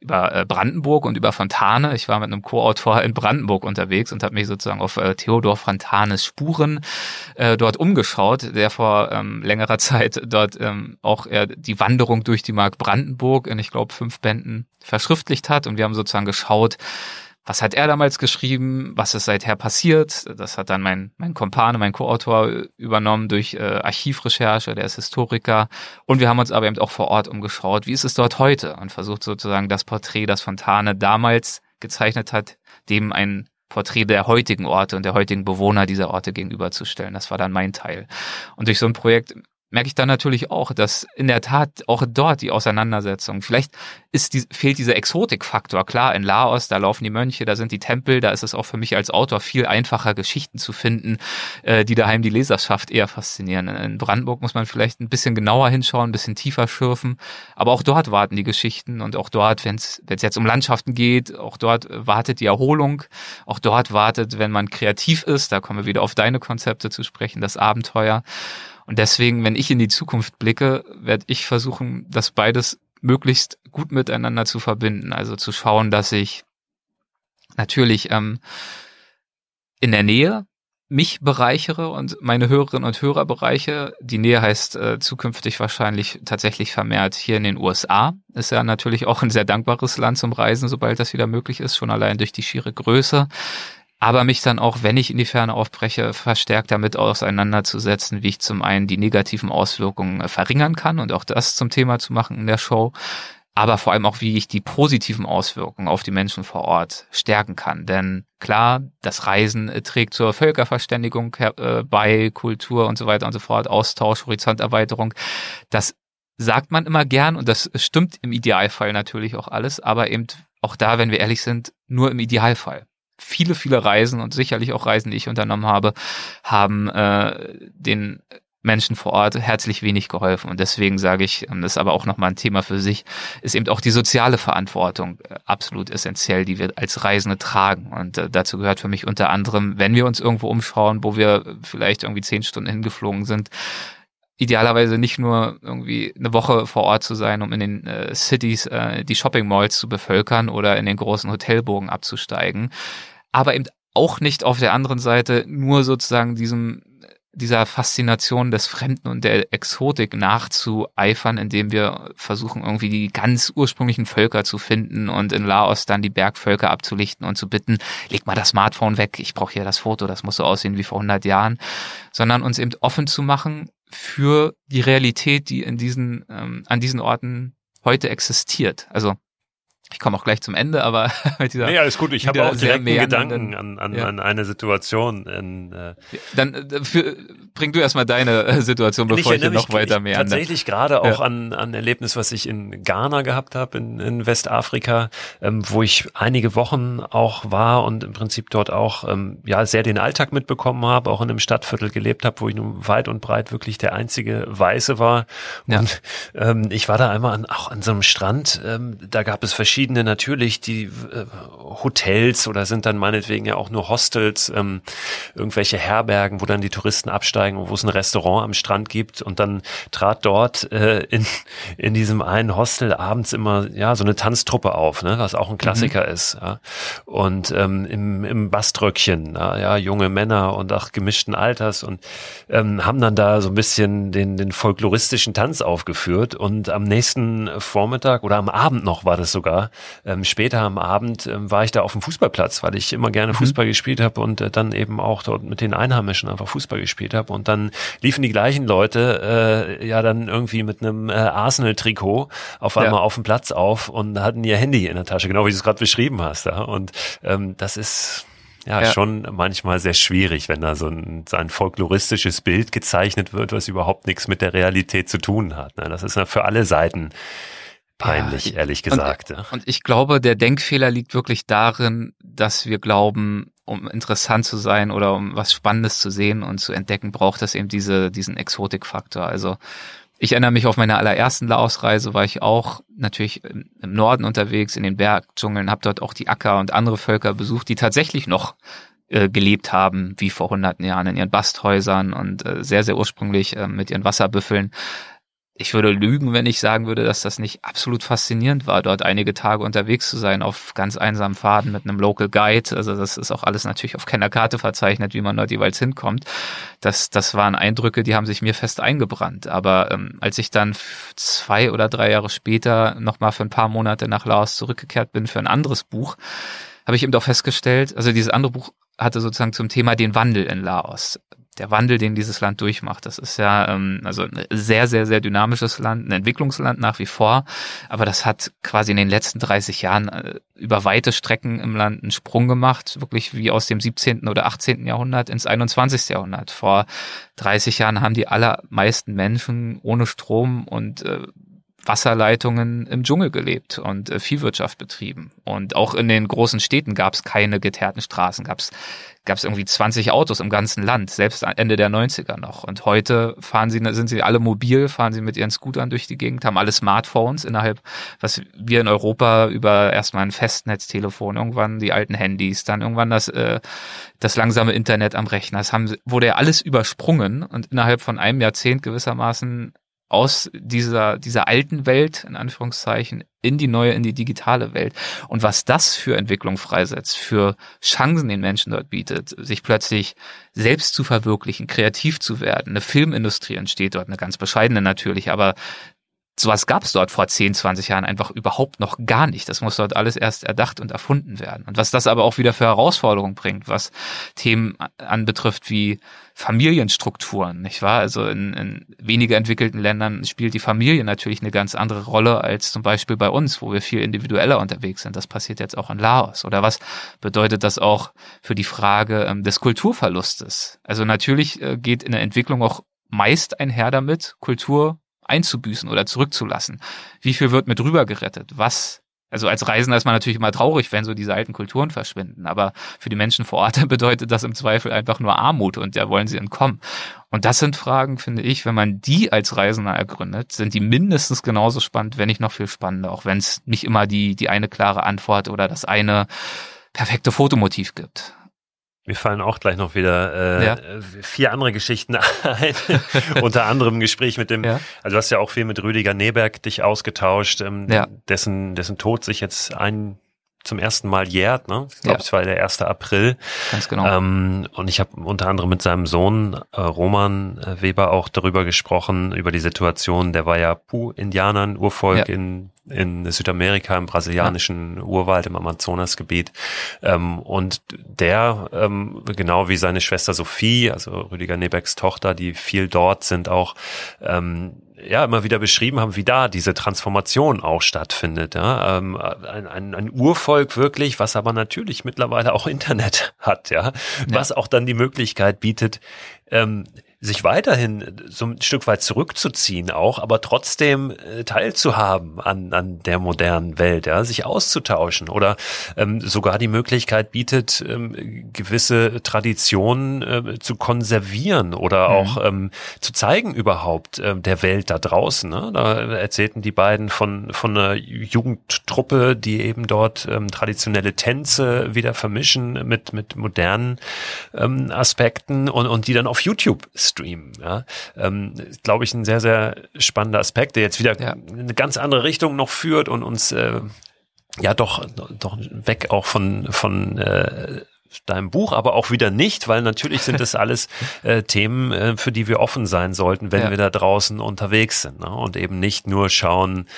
über äh, Brandenburg und über Fontane. Ich war mit einem Co-Autor in Brandenburg unterwegs und habe mich sozusagen auf äh, Theodor Fontanes Spuren äh, dort umgeschaut, der vor ähm, längerer Zeit dort ähm, auch äh, die Wanderung durch die Mark Brandenburg in, ich glaube, fünf Bänden verschriftlicht hat. Und wir haben sozusagen geschaut, was hat er damals geschrieben, was ist seither passiert. Das hat dann mein, mein Kompane, mein Co-Autor übernommen durch äh, Archivrecherche, der ist Historiker. Und wir haben uns aber eben auch vor Ort umgeschaut, wie ist es dort heute und versucht sozusagen das Porträt, das Fontane damals gezeichnet hat, dem ein Porträt der heutigen Orte und der heutigen Bewohner dieser Orte gegenüberzustellen. Das war dann mein Teil. Und durch so ein Projekt merke ich dann natürlich auch, dass in der Tat auch dort die Auseinandersetzung, vielleicht ist die, fehlt dieser Exotikfaktor. Klar, in Laos, da laufen die Mönche, da sind die Tempel, da ist es auch für mich als Autor viel einfacher, Geschichten zu finden, äh, die daheim die Leserschaft eher faszinieren. In Brandenburg muss man vielleicht ein bisschen genauer hinschauen, ein bisschen tiefer schürfen, aber auch dort warten die Geschichten und auch dort, wenn es jetzt um Landschaften geht, auch dort wartet die Erholung, auch dort wartet, wenn man kreativ ist, da kommen wir wieder auf deine Konzepte zu sprechen, das Abenteuer. Und deswegen, wenn ich in die Zukunft blicke, werde ich versuchen, das beides möglichst gut miteinander zu verbinden. Also zu schauen, dass ich natürlich ähm, in der Nähe mich bereichere und meine Hörerinnen und Hörer bereiche. Die Nähe heißt äh, zukünftig wahrscheinlich tatsächlich vermehrt hier in den USA. Ist ja natürlich auch ein sehr dankbares Land zum Reisen, sobald das wieder möglich ist, schon allein durch die schiere Größe aber mich dann auch, wenn ich in die Ferne aufbreche, verstärkt damit auseinanderzusetzen, wie ich zum einen die negativen Auswirkungen äh, verringern kann und auch das zum Thema zu machen in der Show, aber vor allem auch, wie ich die positiven Auswirkungen auf die Menschen vor Ort stärken kann. Denn klar, das Reisen äh, trägt zur Völkerverständigung äh, bei, Kultur und so weiter und so fort, Austausch, Horizonterweiterung. Das sagt man immer gern und das stimmt im Idealfall natürlich auch alles, aber eben auch da, wenn wir ehrlich sind, nur im Idealfall viele, viele Reisen und sicherlich auch Reisen, die ich unternommen habe, haben äh, den Menschen vor Ort herzlich wenig geholfen. Und deswegen sage ich, das ist aber auch nochmal ein Thema für sich, ist eben auch die soziale Verantwortung äh, absolut essentiell, die wir als Reisende tragen. Und äh, dazu gehört für mich unter anderem, wenn wir uns irgendwo umschauen, wo wir vielleicht irgendwie zehn Stunden hingeflogen sind, idealerweise nicht nur irgendwie eine Woche vor Ort zu sein, um in den äh, Cities äh, die Shopping Malls zu bevölkern oder in den großen Hotelbogen abzusteigen, aber eben auch nicht auf der anderen Seite nur sozusagen diesem dieser Faszination des Fremden und der Exotik nachzueifern, indem wir versuchen, irgendwie die ganz ursprünglichen Völker zu finden und in Laos dann die Bergvölker abzulichten und zu bitten, leg mal das Smartphone weg, ich brauche hier das Foto, das muss so aussehen wie vor 100 Jahren, sondern uns eben offen zu machen für die Realität, die in diesen, ähm, an diesen Orten heute existiert. Also ich komme auch gleich zum Ende, aber mit dieser. Nee, alles gut. Ich habe auch direkt Gedanken an, an, ja. an eine Situation. In, äh, Dann äh, für, bring du erstmal deine äh, Situation, bevor ich, ich noch weiter mehr. Tatsächlich gerade auch ja. an, an Erlebnis, was ich in Ghana gehabt habe, in, in Westafrika, ähm, wo ich einige Wochen auch war und im Prinzip dort auch ähm, ja sehr den Alltag mitbekommen habe, auch in einem Stadtviertel gelebt habe, wo ich nun weit und breit wirklich der einzige Weiße war. Und ja. ähm, ich war da einmal an, auch an so einem Strand. Ähm, da gab es verschiedene verschiedene natürlich, die äh, Hotels oder sind dann meinetwegen ja auch nur Hostels, ähm, irgendwelche Herbergen, wo dann die Touristen absteigen und wo es ein Restaurant am Strand gibt und dann trat dort äh, in, in diesem einen Hostel abends immer ja so eine Tanztruppe auf, ne, was auch ein Klassiker mhm. ist. Ja. Und ähm, im, im Baströckchen, ja, ja, junge Männer und auch gemischten Alters und ähm, haben dann da so ein bisschen den, den folkloristischen Tanz aufgeführt und am nächsten Vormittag oder am Abend noch war das sogar, ähm, später am Abend ähm, war ich da auf dem Fußballplatz, weil ich immer gerne mhm. Fußball gespielt habe und äh, dann eben auch dort mit den Einheimischen einfach Fußball gespielt habe. Und dann liefen die gleichen Leute äh, ja dann irgendwie mit einem äh, Arsenal-Trikot auf einmal ja. auf dem Platz auf und hatten ihr Handy in der Tasche, genau wie du es gerade beschrieben hast. Ja? Und ähm, das ist ja, ja, schon manchmal sehr schwierig, wenn da so ein, so ein folkloristisches Bild gezeichnet wird, was überhaupt nichts mit der Realität zu tun hat. Ne? Das ist ja für alle Seiten peinlich, ja, ehrlich gesagt. Und, und ich glaube, der Denkfehler liegt wirklich darin, dass wir glauben, um interessant zu sein oder um was Spannendes zu sehen und zu entdecken, braucht es eben diese, diesen Exotikfaktor. Also ich erinnere mich auf meine allerersten Laos-Reise, war ich auch natürlich im Norden unterwegs, in den Bergdschungeln, habe dort auch die Acker und andere Völker besucht, die tatsächlich noch äh, gelebt haben, wie vor hunderten Jahren in ihren Basthäusern und äh, sehr, sehr ursprünglich äh, mit ihren Wasserbüffeln ich würde lügen, wenn ich sagen würde, dass das nicht absolut faszinierend war, dort einige Tage unterwegs zu sein auf ganz einsamen Faden mit einem Local Guide. Also das ist auch alles natürlich auf keiner Karte verzeichnet, wie man dort jeweils hinkommt. Das, das waren Eindrücke, die haben sich mir fest eingebrannt. Aber ähm, als ich dann zwei oder drei Jahre später nochmal für ein paar Monate nach Laos zurückgekehrt bin für ein anderes Buch, habe ich eben doch festgestellt, also dieses andere Buch hatte sozusagen zum Thema den Wandel in Laos der Wandel, den dieses Land durchmacht. Das ist ja ähm, also ein sehr, sehr, sehr dynamisches Land, ein Entwicklungsland nach wie vor. Aber das hat quasi in den letzten 30 Jahren äh, über weite Strecken im Land einen Sprung gemacht, wirklich wie aus dem 17. oder 18. Jahrhundert ins 21. Jahrhundert. Vor 30 Jahren haben die allermeisten Menschen ohne Strom und äh, Wasserleitungen im Dschungel gelebt und äh, Viehwirtschaft betrieben. Und auch in den großen Städten gab es keine geteerten Straßen, gab es gab es irgendwie 20 Autos im ganzen Land, selbst Ende der 90er noch. Und heute fahren sie, sind sie alle mobil, fahren sie mit ihren Scootern durch die Gegend, haben alle Smartphones innerhalb, was wir in Europa über erstmal ein Festnetztelefon, irgendwann die alten Handys, dann irgendwann das, äh, das langsame Internet am Rechner. Das haben, wurde ja alles übersprungen und innerhalb von einem Jahrzehnt gewissermaßen aus dieser, dieser alten Welt, in Anführungszeichen, in die neue, in die digitale Welt. Und was das für Entwicklung freisetzt, für Chancen den Menschen dort bietet, sich plötzlich selbst zu verwirklichen, kreativ zu werden. Eine Filmindustrie entsteht dort, eine ganz bescheidene natürlich, aber sowas gab es dort vor 10, 20 Jahren einfach überhaupt noch gar nicht. Das muss dort alles erst erdacht und erfunden werden. Und was das aber auch wieder für Herausforderungen bringt, was Themen anbetrifft wie Familienstrukturen, nicht wahr? Also in, in weniger entwickelten Ländern spielt die Familie natürlich eine ganz andere Rolle als zum Beispiel bei uns, wo wir viel individueller unterwegs sind. Das passiert jetzt auch in Laos. Oder was bedeutet das auch für die Frage ähm, des Kulturverlustes? Also natürlich äh, geht in der Entwicklung auch meist einher damit, Kultur einzubüßen oder zurückzulassen? Wie viel wird mit rüber gerettet? Was also als Reisender ist man natürlich immer traurig, wenn so diese alten Kulturen verschwinden. Aber für die Menschen vor Ort bedeutet das im Zweifel einfach nur Armut und da wollen sie entkommen. Und das sind Fragen, finde ich, wenn man die als Reisender ergründet, sind die mindestens genauso spannend, wenn nicht noch viel spannender, auch wenn es nicht immer die, die eine klare Antwort oder das eine perfekte Fotomotiv gibt. Mir fallen auch gleich noch wieder äh, ja. vier andere Geschichten ein. Unter anderem ein Gespräch mit dem, ja. also du hast ja auch viel mit Rüdiger Neberg dich ausgetauscht, ähm, ja. dessen, dessen Tod sich jetzt ein zum ersten Mal jährt, ne? Ich glaube, es war der 1. April. Ganz genau. Ähm, und ich habe unter anderem mit seinem Sohn äh, Roman äh, Weber auch darüber gesprochen, über die Situation, der war ja Pu-Indianern, Urvolk in in Südamerika, im brasilianischen. Urwald, im Amazonasgebiet. Ähm, und der, ähm, genau wie seine Schwester Sophie, also Rüdiger Nebecks Tochter, die viel dort sind, auch ähm, ja immer wieder beschrieben haben, wie da diese Transformation auch stattfindet. Ja? Ähm, ein, ein, ein Urvolk wirklich, was aber natürlich mittlerweile auch Internet hat, ja, ja. was auch dann die Möglichkeit bietet, ähm, sich weiterhin so ein Stück weit zurückzuziehen auch, aber trotzdem äh, teilzuhaben an, an der modernen Welt, ja, sich auszutauschen oder ähm, sogar die Möglichkeit bietet, ähm, gewisse Traditionen äh, zu konservieren oder mhm. auch ähm, zu zeigen überhaupt äh, der Welt da draußen. Ne? Da erzählten die beiden von, von einer Jugendtruppe, die eben dort ähm, traditionelle Tänze wieder vermischen mit, mit modernen ähm, Aspekten und, und die dann auf YouTube streamen. Ja? Ähm, Glaube ich, ein sehr, sehr spannender Aspekt, der jetzt wieder ja. eine ganz andere Richtung noch führt und uns äh, ja doch, doch weg auch von, von äh, deinem Buch, aber auch wieder nicht, weil natürlich sind das alles äh, Themen, äh, für die wir offen sein sollten, wenn ja. wir da draußen unterwegs sind. Ne? Und eben nicht nur schauen,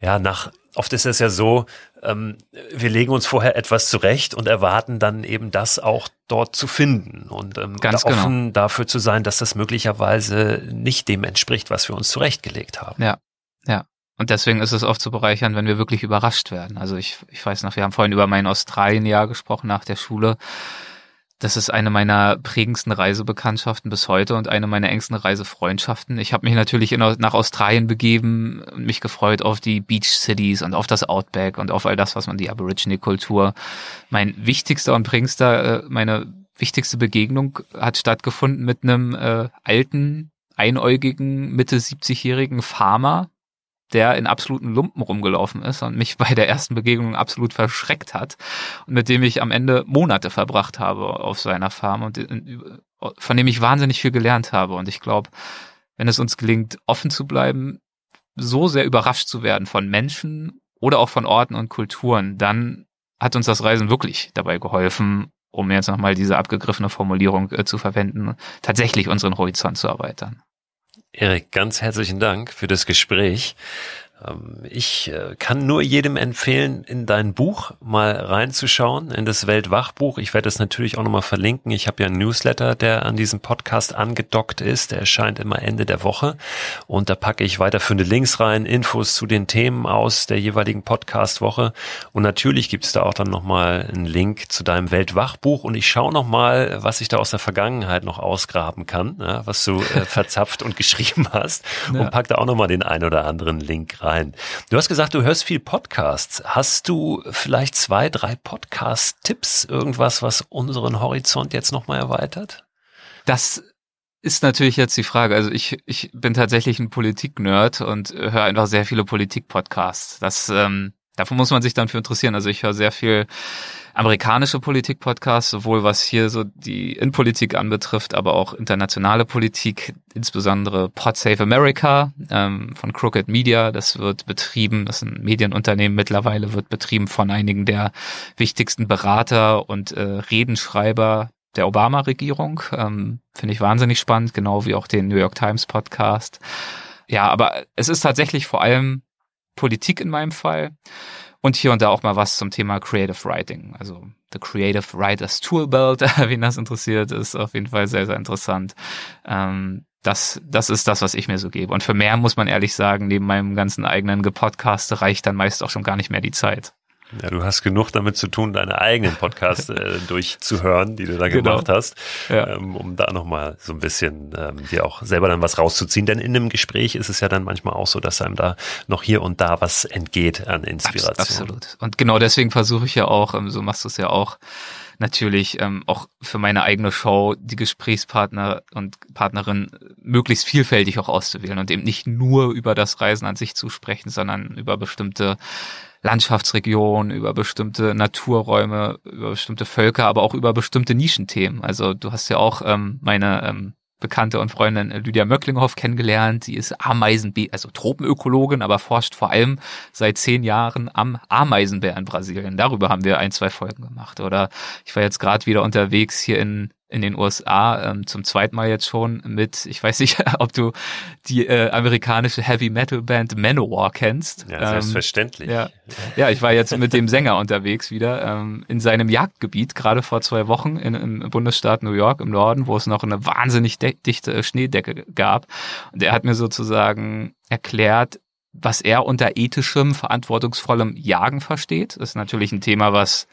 ja, nach, oft ist es ja so, ähm, wir legen uns vorher etwas zurecht und erwarten dann eben das auch dort zu finden und ähm, Ganz da offen genau. dafür zu sein, dass das möglicherweise nicht dem entspricht, was wir uns zurechtgelegt haben. Ja, ja. Und deswegen ist es oft zu bereichern, wenn wir wirklich überrascht werden. Also ich, ich weiß noch, wir haben vorhin über mein Australienjahr gesprochen nach der Schule. Das ist eine meiner prägendsten Reisebekanntschaften bis heute und eine meiner engsten Reisefreundschaften. Ich habe mich natürlich in, nach Australien begeben und mich gefreut auf die Beach Cities und auf das Outback und auf all das, was man die Aborigine-Kultur. Mein wichtigster und prägendster, äh, meine wichtigste Begegnung hat stattgefunden mit einem äh, alten, einäugigen, Mitte 70-jährigen Farmer, der in absoluten Lumpen rumgelaufen ist und mich bei der ersten Begegnung absolut verschreckt hat und mit dem ich am Ende Monate verbracht habe auf seiner Farm und von dem ich wahnsinnig viel gelernt habe. Und ich glaube, wenn es uns gelingt, offen zu bleiben, so sehr überrascht zu werden von Menschen oder auch von Orten und Kulturen, dann hat uns das Reisen wirklich dabei geholfen, um jetzt nochmal diese abgegriffene Formulierung äh, zu verwenden, tatsächlich unseren Horizont zu erweitern. Erik, ganz herzlichen Dank für das Gespräch. Ähm, ich äh, kann nur jedem empfehlen, in dein Buch mal reinzuschauen, in das Weltwachbuch. Ich werde es natürlich auch nochmal verlinken. Ich habe ja einen Newsletter, der an diesem Podcast angedockt ist. Der erscheint immer Ende der Woche. Und da packe ich weiterführende Links rein, Infos zu den Themen aus der jeweiligen Podcast-Woche. Und natürlich gibt es da auch dann nochmal einen Link zu deinem Weltwachbuch. Und ich schaue nochmal, was ich da aus der Vergangenheit noch ausgraben kann, was du äh, verzapft und geschrieben hast. Und pack da auch nochmal den ein oder anderen Link rein rein. Du hast gesagt, du hörst viel Podcasts. Hast du vielleicht zwei, drei Podcast-Tipps, irgendwas, was unseren Horizont jetzt nochmal erweitert? Das ist natürlich jetzt die Frage. Also ich, ich bin tatsächlich ein Politik-Nerd und höre einfach sehr viele Politik-Podcasts. Das, ähm, davon muss man sich dann für interessieren. Also ich höre sehr viel amerikanische Politik-Podcasts, sowohl was hier so die Innenpolitik anbetrifft, aber auch internationale Politik, insbesondere Pod Save America ähm, von Crooked Media. Das wird betrieben, das ist ein Medienunternehmen mittlerweile, wird betrieben von einigen der wichtigsten Berater und äh, Redenschreiber der Obama-Regierung. Ähm, Finde ich wahnsinnig spannend, genau wie auch den New York Times Podcast. ja, aber es ist tatsächlich vor allem Politik in meinem Fall und hier und da auch mal was zum Thema Creative Writing. Also The Creative Writers Toolbelt, wen das interessiert, ist auf jeden Fall sehr, sehr interessant. Ähm, das, das ist das, was ich mir so gebe. Und für mehr muss man ehrlich sagen, neben meinem ganzen eigenen Gepodcast reicht dann meist auch schon gar nicht mehr die Zeit. Ja, du hast genug damit zu tun, deine eigenen Podcasts äh, durchzuhören, die du da genau. gemacht hast, ja. ähm, um da nochmal so ein bisschen ähm, dir auch selber dann was rauszuziehen. Denn in einem Gespräch ist es ja dann manchmal auch so, dass einem da noch hier und da was entgeht an Inspiration. Absolut. Und genau deswegen versuche ich ja auch, ähm, so machst du es ja auch, natürlich ähm, auch für meine eigene Show die Gesprächspartner und Partnerin möglichst vielfältig auch auszuwählen und eben nicht nur über das Reisen an sich zu sprechen, sondern über bestimmte Landschaftsregionen, über bestimmte Naturräume, über bestimmte Völker, aber auch über bestimmte Nischenthemen. Also du hast ja auch ähm, meine ähm, Bekannte und Freundin Lydia Möcklinghoff kennengelernt. Sie ist Ameisen, also Tropenökologin, aber forscht vor allem seit zehn Jahren am Ameisenbär in Brasilien. Darüber haben wir ein, zwei Folgen gemacht. Oder ich war jetzt gerade wieder unterwegs hier in in den USA ähm, zum zweiten Mal jetzt schon mit, ich weiß nicht, ob du die äh, amerikanische Heavy Metal Band Manowar kennst. Ja, selbstverständlich. Ähm, ja, ja, ich war jetzt mit dem Sänger unterwegs wieder ähm, in seinem Jagdgebiet, gerade vor zwei Wochen in, im Bundesstaat New York im Norden, wo es noch eine wahnsinnig dichte Schneedecke gab. Und er hat mir sozusagen erklärt, was er unter ethischem, verantwortungsvollem Jagen versteht. Das ist natürlich ein Thema, was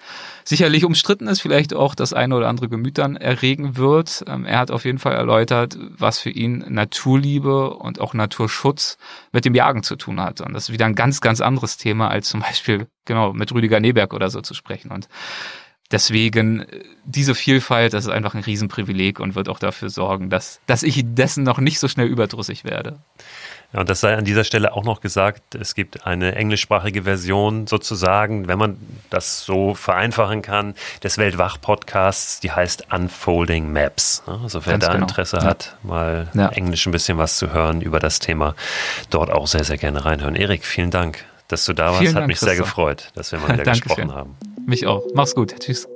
sicherlich umstritten ist, vielleicht auch das eine oder andere Gemüt dann erregen wird. Ähm, er hat auf jeden Fall erläutert, was für ihn Naturliebe und auch Naturschutz mit dem Jagen zu tun hat. Und das ist wieder ein ganz, ganz anderes Thema, als zum Beispiel genau mit Rüdiger Neberg oder so zu sprechen. Und Deswegen äh, diese Vielfalt, das ist einfach ein Riesenprivileg und wird auch dafür sorgen, dass, dass ich dessen noch nicht so schnell überdrüssig werde. Ja, und das sei an dieser Stelle auch noch gesagt, es gibt eine englischsprachige Version sozusagen, wenn man das so vereinfachen kann, des Weltwach-Podcasts, die heißt Unfolding Maps. Also wer Ganz da genau. Interesse ja. hat, mal ja. Englisch ein bisschen was zu hören über das Thema, dort auch sehr, sehr gerne reinhören. Erik, vielen Dank, dass du da warst. Vielen Hat Dank, mich sehr gefreut, dass wir mal wieder gesprochen haben. Mich auch. Mach's gut. Tschüss.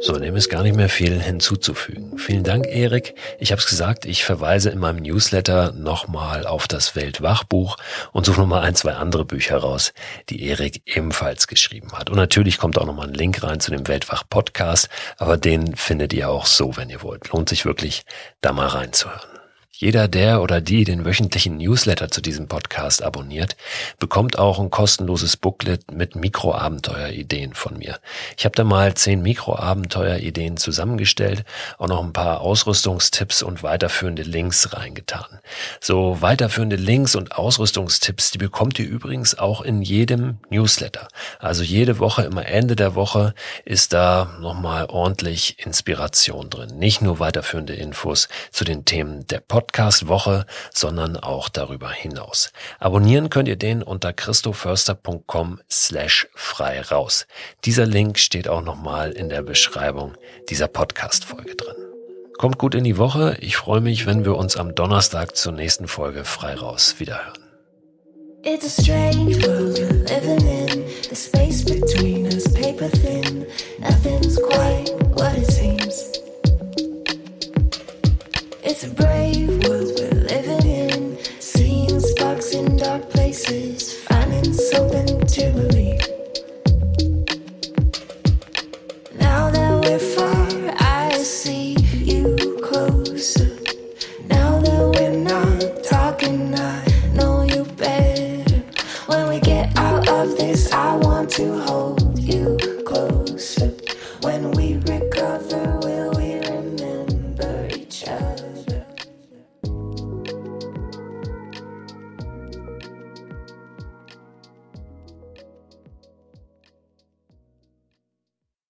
So, dem ist gar nicht mehr viel hinzuzufügen. Vielen Dank, Erik. Ich habe es gesagt, ich verweise in meinem Newsletter nochmal auf das Weltwachbuch und suche nochmal ein, zwei andere Bücher raus, die Erik ebenfalls geschrieben hat. Und natürlich kommt auch nochmal ein Link rein zu dem Weltwach-Podcast, aber den findet ihr auch so, wenn ihr wollt. Lohnt sich wirklich, da mal reinzuhören. Jeder, der oder die den wöchentlichen Newsletter zu diesem Podcast abonniert, bekommt auch ein kostenloses Booklet mit Mikroabenteuerideen von mir. Ich habe da mal zehn Mikroabenteuerideen zusammengestellt, auch noch ein paar Ausrüstungstipps und weiterführende Links reingetan. So weiterführende Links und Ausrüstungstipps, die bekommt ihr übrigens auch in jedem Newsletter. Also jede Woche, immer Ende der Woche ist da nochmal ordentlich Inspiration drin. Nicht nur weiterführende Infos zu den Themen der Podcast Podcast-Woche, sondern auch darüber hinaus. Abonnieren könnt ihr den unter christoförster.com slash frei raus. Dieser Link steht auch nochmal in der Beschreibung dieser Podcast-Folge drin. Kommt gut in die Woche. Ich freue mich, wenn wir uns am Donnerstag zur nächsten Folge frei raus wiederhören. It's a strange world we're living in. The space between us, paper thin. Nothing's quite what it's. It's a brave world we're living in. Seeing sparks in dark places, finding something to believe. Now that we're far, I see you closer. Now that we're not talking, I know you better. When we get out of this, I want to hold.